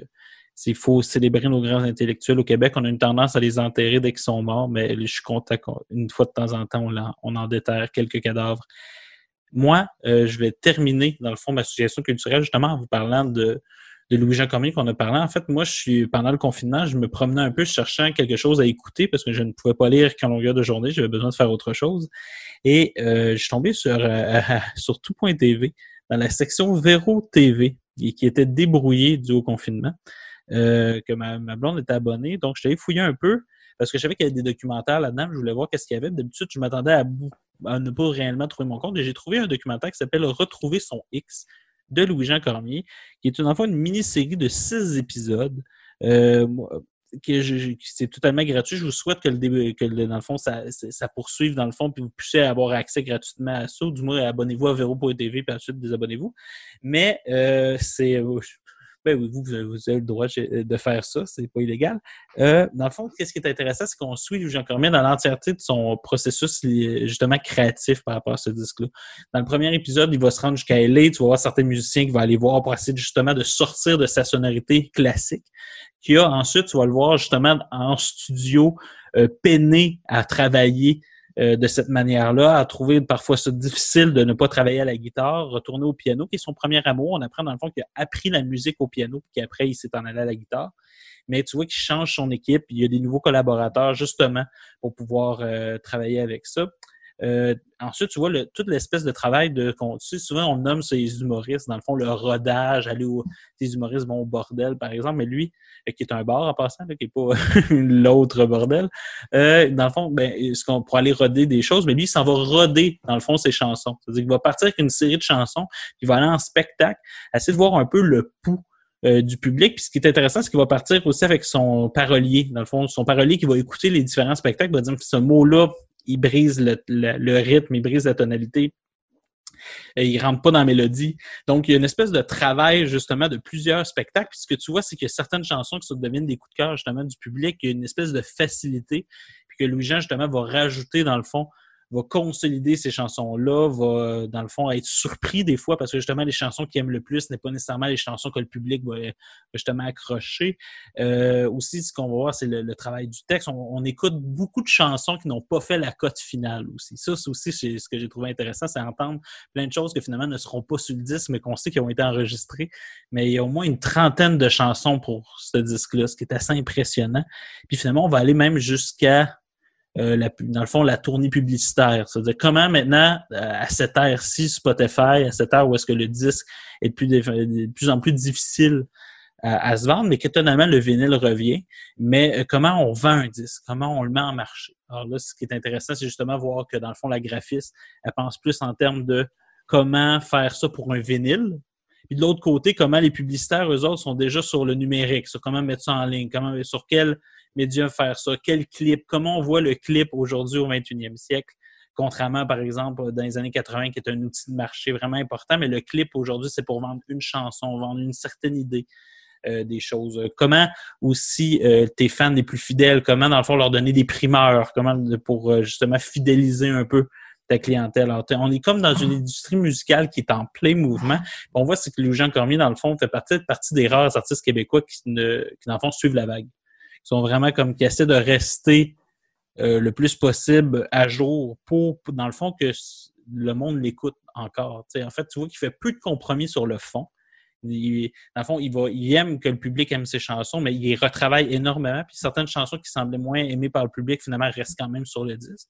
s'il faut célébrer nos grands intellectuels au Québec, on a une tendance à les enterrer dès qu'ils sont morts, mais je suis content qu'une fois de temps en temps, on en, déterre quelques cadavres. Moi, euh, je vais terminer, dans le fond, ma suggestion culturelle, justement, en vous parlant de, Louis-Jean Cormier qu'on a parlé. En fait, moi, je suis pendant le confinement, je me promenais un peu cherchant quelque chose à écouter parce que je ne pouvais pas lire qu'en longueur de journée, j'avais besoin de faire autre chose. Et euh, je suis tombé sur, euh, tout.tv, dans la section Véro TV, qui était débrouillée du haut confinement, euh, que ma, blonde était abonnée. Donc, je allé fouiller un peu parce que je savais qu'il y avait des documentaires là-dedans. Je voulais voir qu'est-ce qu'il y avait. D'habitude, je m'attendais à, ne pas réellement trouver mon compte. Et j'ai trouvé un documentaire qui s'appelle Retrouver son X de Louis-Jean Cormier, qui est une, en fait, une mini-série de six épisodes. Euh, c'est totalement gratuit. Je vous souhaite que, dans le fond, ça, poursuive dans le fond, puis vous puissiez avoir accès gratuitement à ça. Du moins, abonnez-vous à Vero.tv, puis ensuite désabonnez-vous. Mais euh, c'est. Euh, ben oui, vous, vous avez le droit de de faire ça, c'est pas illégal. Euh, dans le fond, qu'est-ce qui est intéressant, c'est qu'on suit Louis-Jean Cormier dans l'entièreté de son processus justement créatif par rapport à ce disque-là. Dans le premier épisode, il va se rendre jusqu'à LA, tu vas voir certains musiciens qui vont aller voir pour essayer justement de sortir de sa sonorité classique. Qui a ensuite, tu vas le voir justement en studio, euh, peiner à travailler euh, de cette manière-là, à trouver parfois ça difficile de ne pas travailler à la guitare, retourner au piano, qui est son premier amour. On apprend dans le fond qu'il a appris la musique au piano, puis qu'après, il s'est en allé à la guitare. Mais tu vois qu'il change son équipe, il y a des nouveaux collaborateurs justement pour pouvoir euh, travailler avec ça. Euh, ensuite, tu vois, le, toute l'espèce de travail de. qu'on- Tu sais, souvent, on nomme ces humoristes, dans le fond, le rodage, aller où les humoristes vont au bordel, par exemple, mais lui, euh, qui est un bar en passant, qui n'est pas l'autre bordel, euh, dans le fond, ben, ce qu'on pour aller roder des choses, mais lui, il s'en va roder, dans le fond, ses chansons. C'est-à-dire qu'il va partir avec une série de chansons, il va aller en spectacle, essayer de voir un peu le pouls euh, du public. Puis ce qui est intéressant, c'est qu'il va partir aussi avec son parolier. Dans le fond, son parolier qui va écouter les différents spectacles, va dire ce mot-là, il brise le, rythme, il brise la tonalité. euh, ils rentrent pas dans la mélodie. Donc, il y a une espèce de travail, justement, de plusieurs spectacles. Puis ce que tu vois, c'est que certaines chansons qui se deviennent des coups de cœur, justement, du public, il y a une espèce de facilité. Puis que Louis-Jean, justement, va rajouter, dans le fond, va consolider ces chansons-là, va, dans le fond, être surpris des fois parce que justement, les chansons qu'il aime le plus n'est pas nécessairement les chansons que le public va, va justement accrocher. Euh, aussi, ce qu'on va voir, c'est le, le travail du texte. On, on écoute beaucoup de chansons qui n'ont pas fait la cote finale aussi. Ça, c'est aussi ce que j'ai trouvé intéressant, c'est entendre plein de choses que finalement ne seront pas sur le disque, mais qu'on sait qui ont été enregistrées. Mais il y a au moins une trentaine de chansons pour ce disque-là, ce qui est assez impressionnant. Puis finalement, on va aller même jusqu'à euh, la, dans le fond, la tournée publicitaire. C'est-à-dire comment maintenant, euh, à cette ère-ci, Spotify, à cette ère où est-ce que le disque est de plus, en plus difficile à, à, se vendre, mais qu'étonnamment, le vinyle revient. Mais euh, comment on vend un disque? Comment on le met en marché? Alors là, ce qui est intéressant, c'est justement voir que, dans le fond, la graphiste, elle pense plus en termes de comment faire ça pour un vinyle, puis de l'autre côté, comment les publicitaires, eux autres, sont déjà sur le numérique, sur comment mettre ça en ligne, comment, sur quel médium faire ça, quel clip, comment on voit le clip aujourd'hui au 21e siècle, contrairement, par exemple, dans les années 80, qui est un outil de marché vraiment important, mais le clip aujourd'hui, c'est pour vendre une chanson, vendre une certaine idée. Euh, des choses. Comment aussi euh, tes fans les plus fidèles, comment dans le fond leur donner des primeurs, comment pour euh, justement fidéliser un peu clientèle. On est comme dans une industrie musicale qui est en plein mouvement. On voit que Louis-Jean Cormier, dans le fond, fait partie, des rares artistes québécois qui, dans le fond, suivent la vague. Ils sont vraiment comme qui essaient de rester euh, le plus possible à jour pour, dans le fond, que le monde l'écoute encore. en fait, tu vois qu'il fait peu de compromis sur le fond. Dans le fond, il, il aime que le public aime ses chansons, mais il retravaille énormément. Puis certaines chansons qui semblaient moins aimées par le public, finalement, restent quand même sur le disque.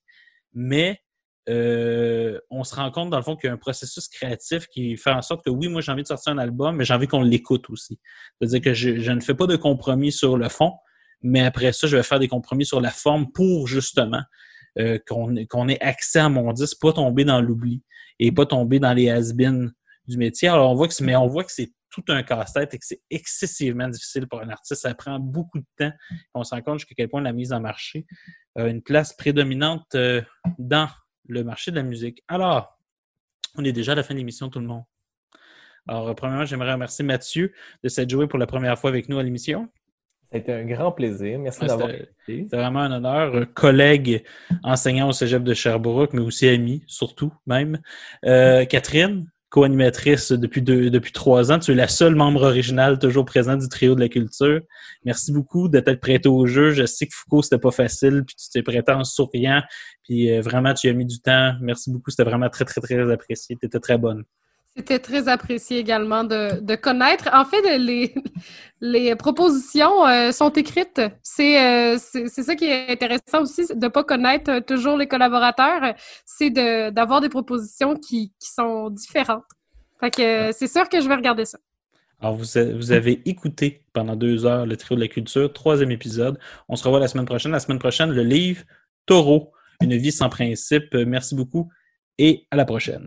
Mais euh, on se rend compte, dans le fond, qu'il y a un processus créatif qui fait en sorte que oui, moi, j'ai envie de sortir un album, mais j'ai envie qu'on l'écoute aussi. C'est-à-dire que je, je, ne fais pas de compromis sur le fond, mais après ça, je vais faire des compromis sur la forme pour justement euh, qu'on ait accès à mon disque, pas tomber dans l'oubli et pas tomber dans les has du métier. Alors, on voit que mais on voit que c'est tout un casse-tête et que c'est excessivement difficile pour un artiste. Ça prend beaucoup de temps. On se rend compte jusqu'à quel point la mise en marché a une place prédominante euh, dans le marché de la musique. Alors, on est déjà à la fin de l'émission, tout le monde. Alors, premièrement, j'aimerais remercier Mathieu de s'être joué pour la première fois avec nous à l'émission. Ça a été un grand plaisir. Merci ouais, d'avoir été. C'est vraiment un honneur. Collègue enseignant au cégep de Sherbrooke, mais aussi ami, surtout même. Euh, Catherine, co-animatrice depuis, deux, depuis trois ans. Tu es la seule membre originale toujours présente du trio de la culture. Merci beaucoup de t'être au jeu. Je sais que Foucault, c'était pas facile, puis tu t'es prêté en souriant, puis euh, vraiment, tu as mis du temps. Merci beaucoup. C'était vraiment très, très, très apprécié. Tu étais très bonne. C'était très apprécié également de, de, connaître. En fait, les, les propositions euh, sont écrites. C'est euh, ça qui est intéressant aussi, de ne pas connaître toujours les collaborateurs. C'est d'avoir des propositions qui, qui, sont différentes. Fait que c'est sûr que je vais regarder ça. Alors, vous, vous avez écouté pendant deux heures le trio de la culture, troisième épisode. On se revoit la semaine prochaine. La semaine prochaine, le livre Taureau, une vie sans principe. Merci beaucoup et à la prochaine.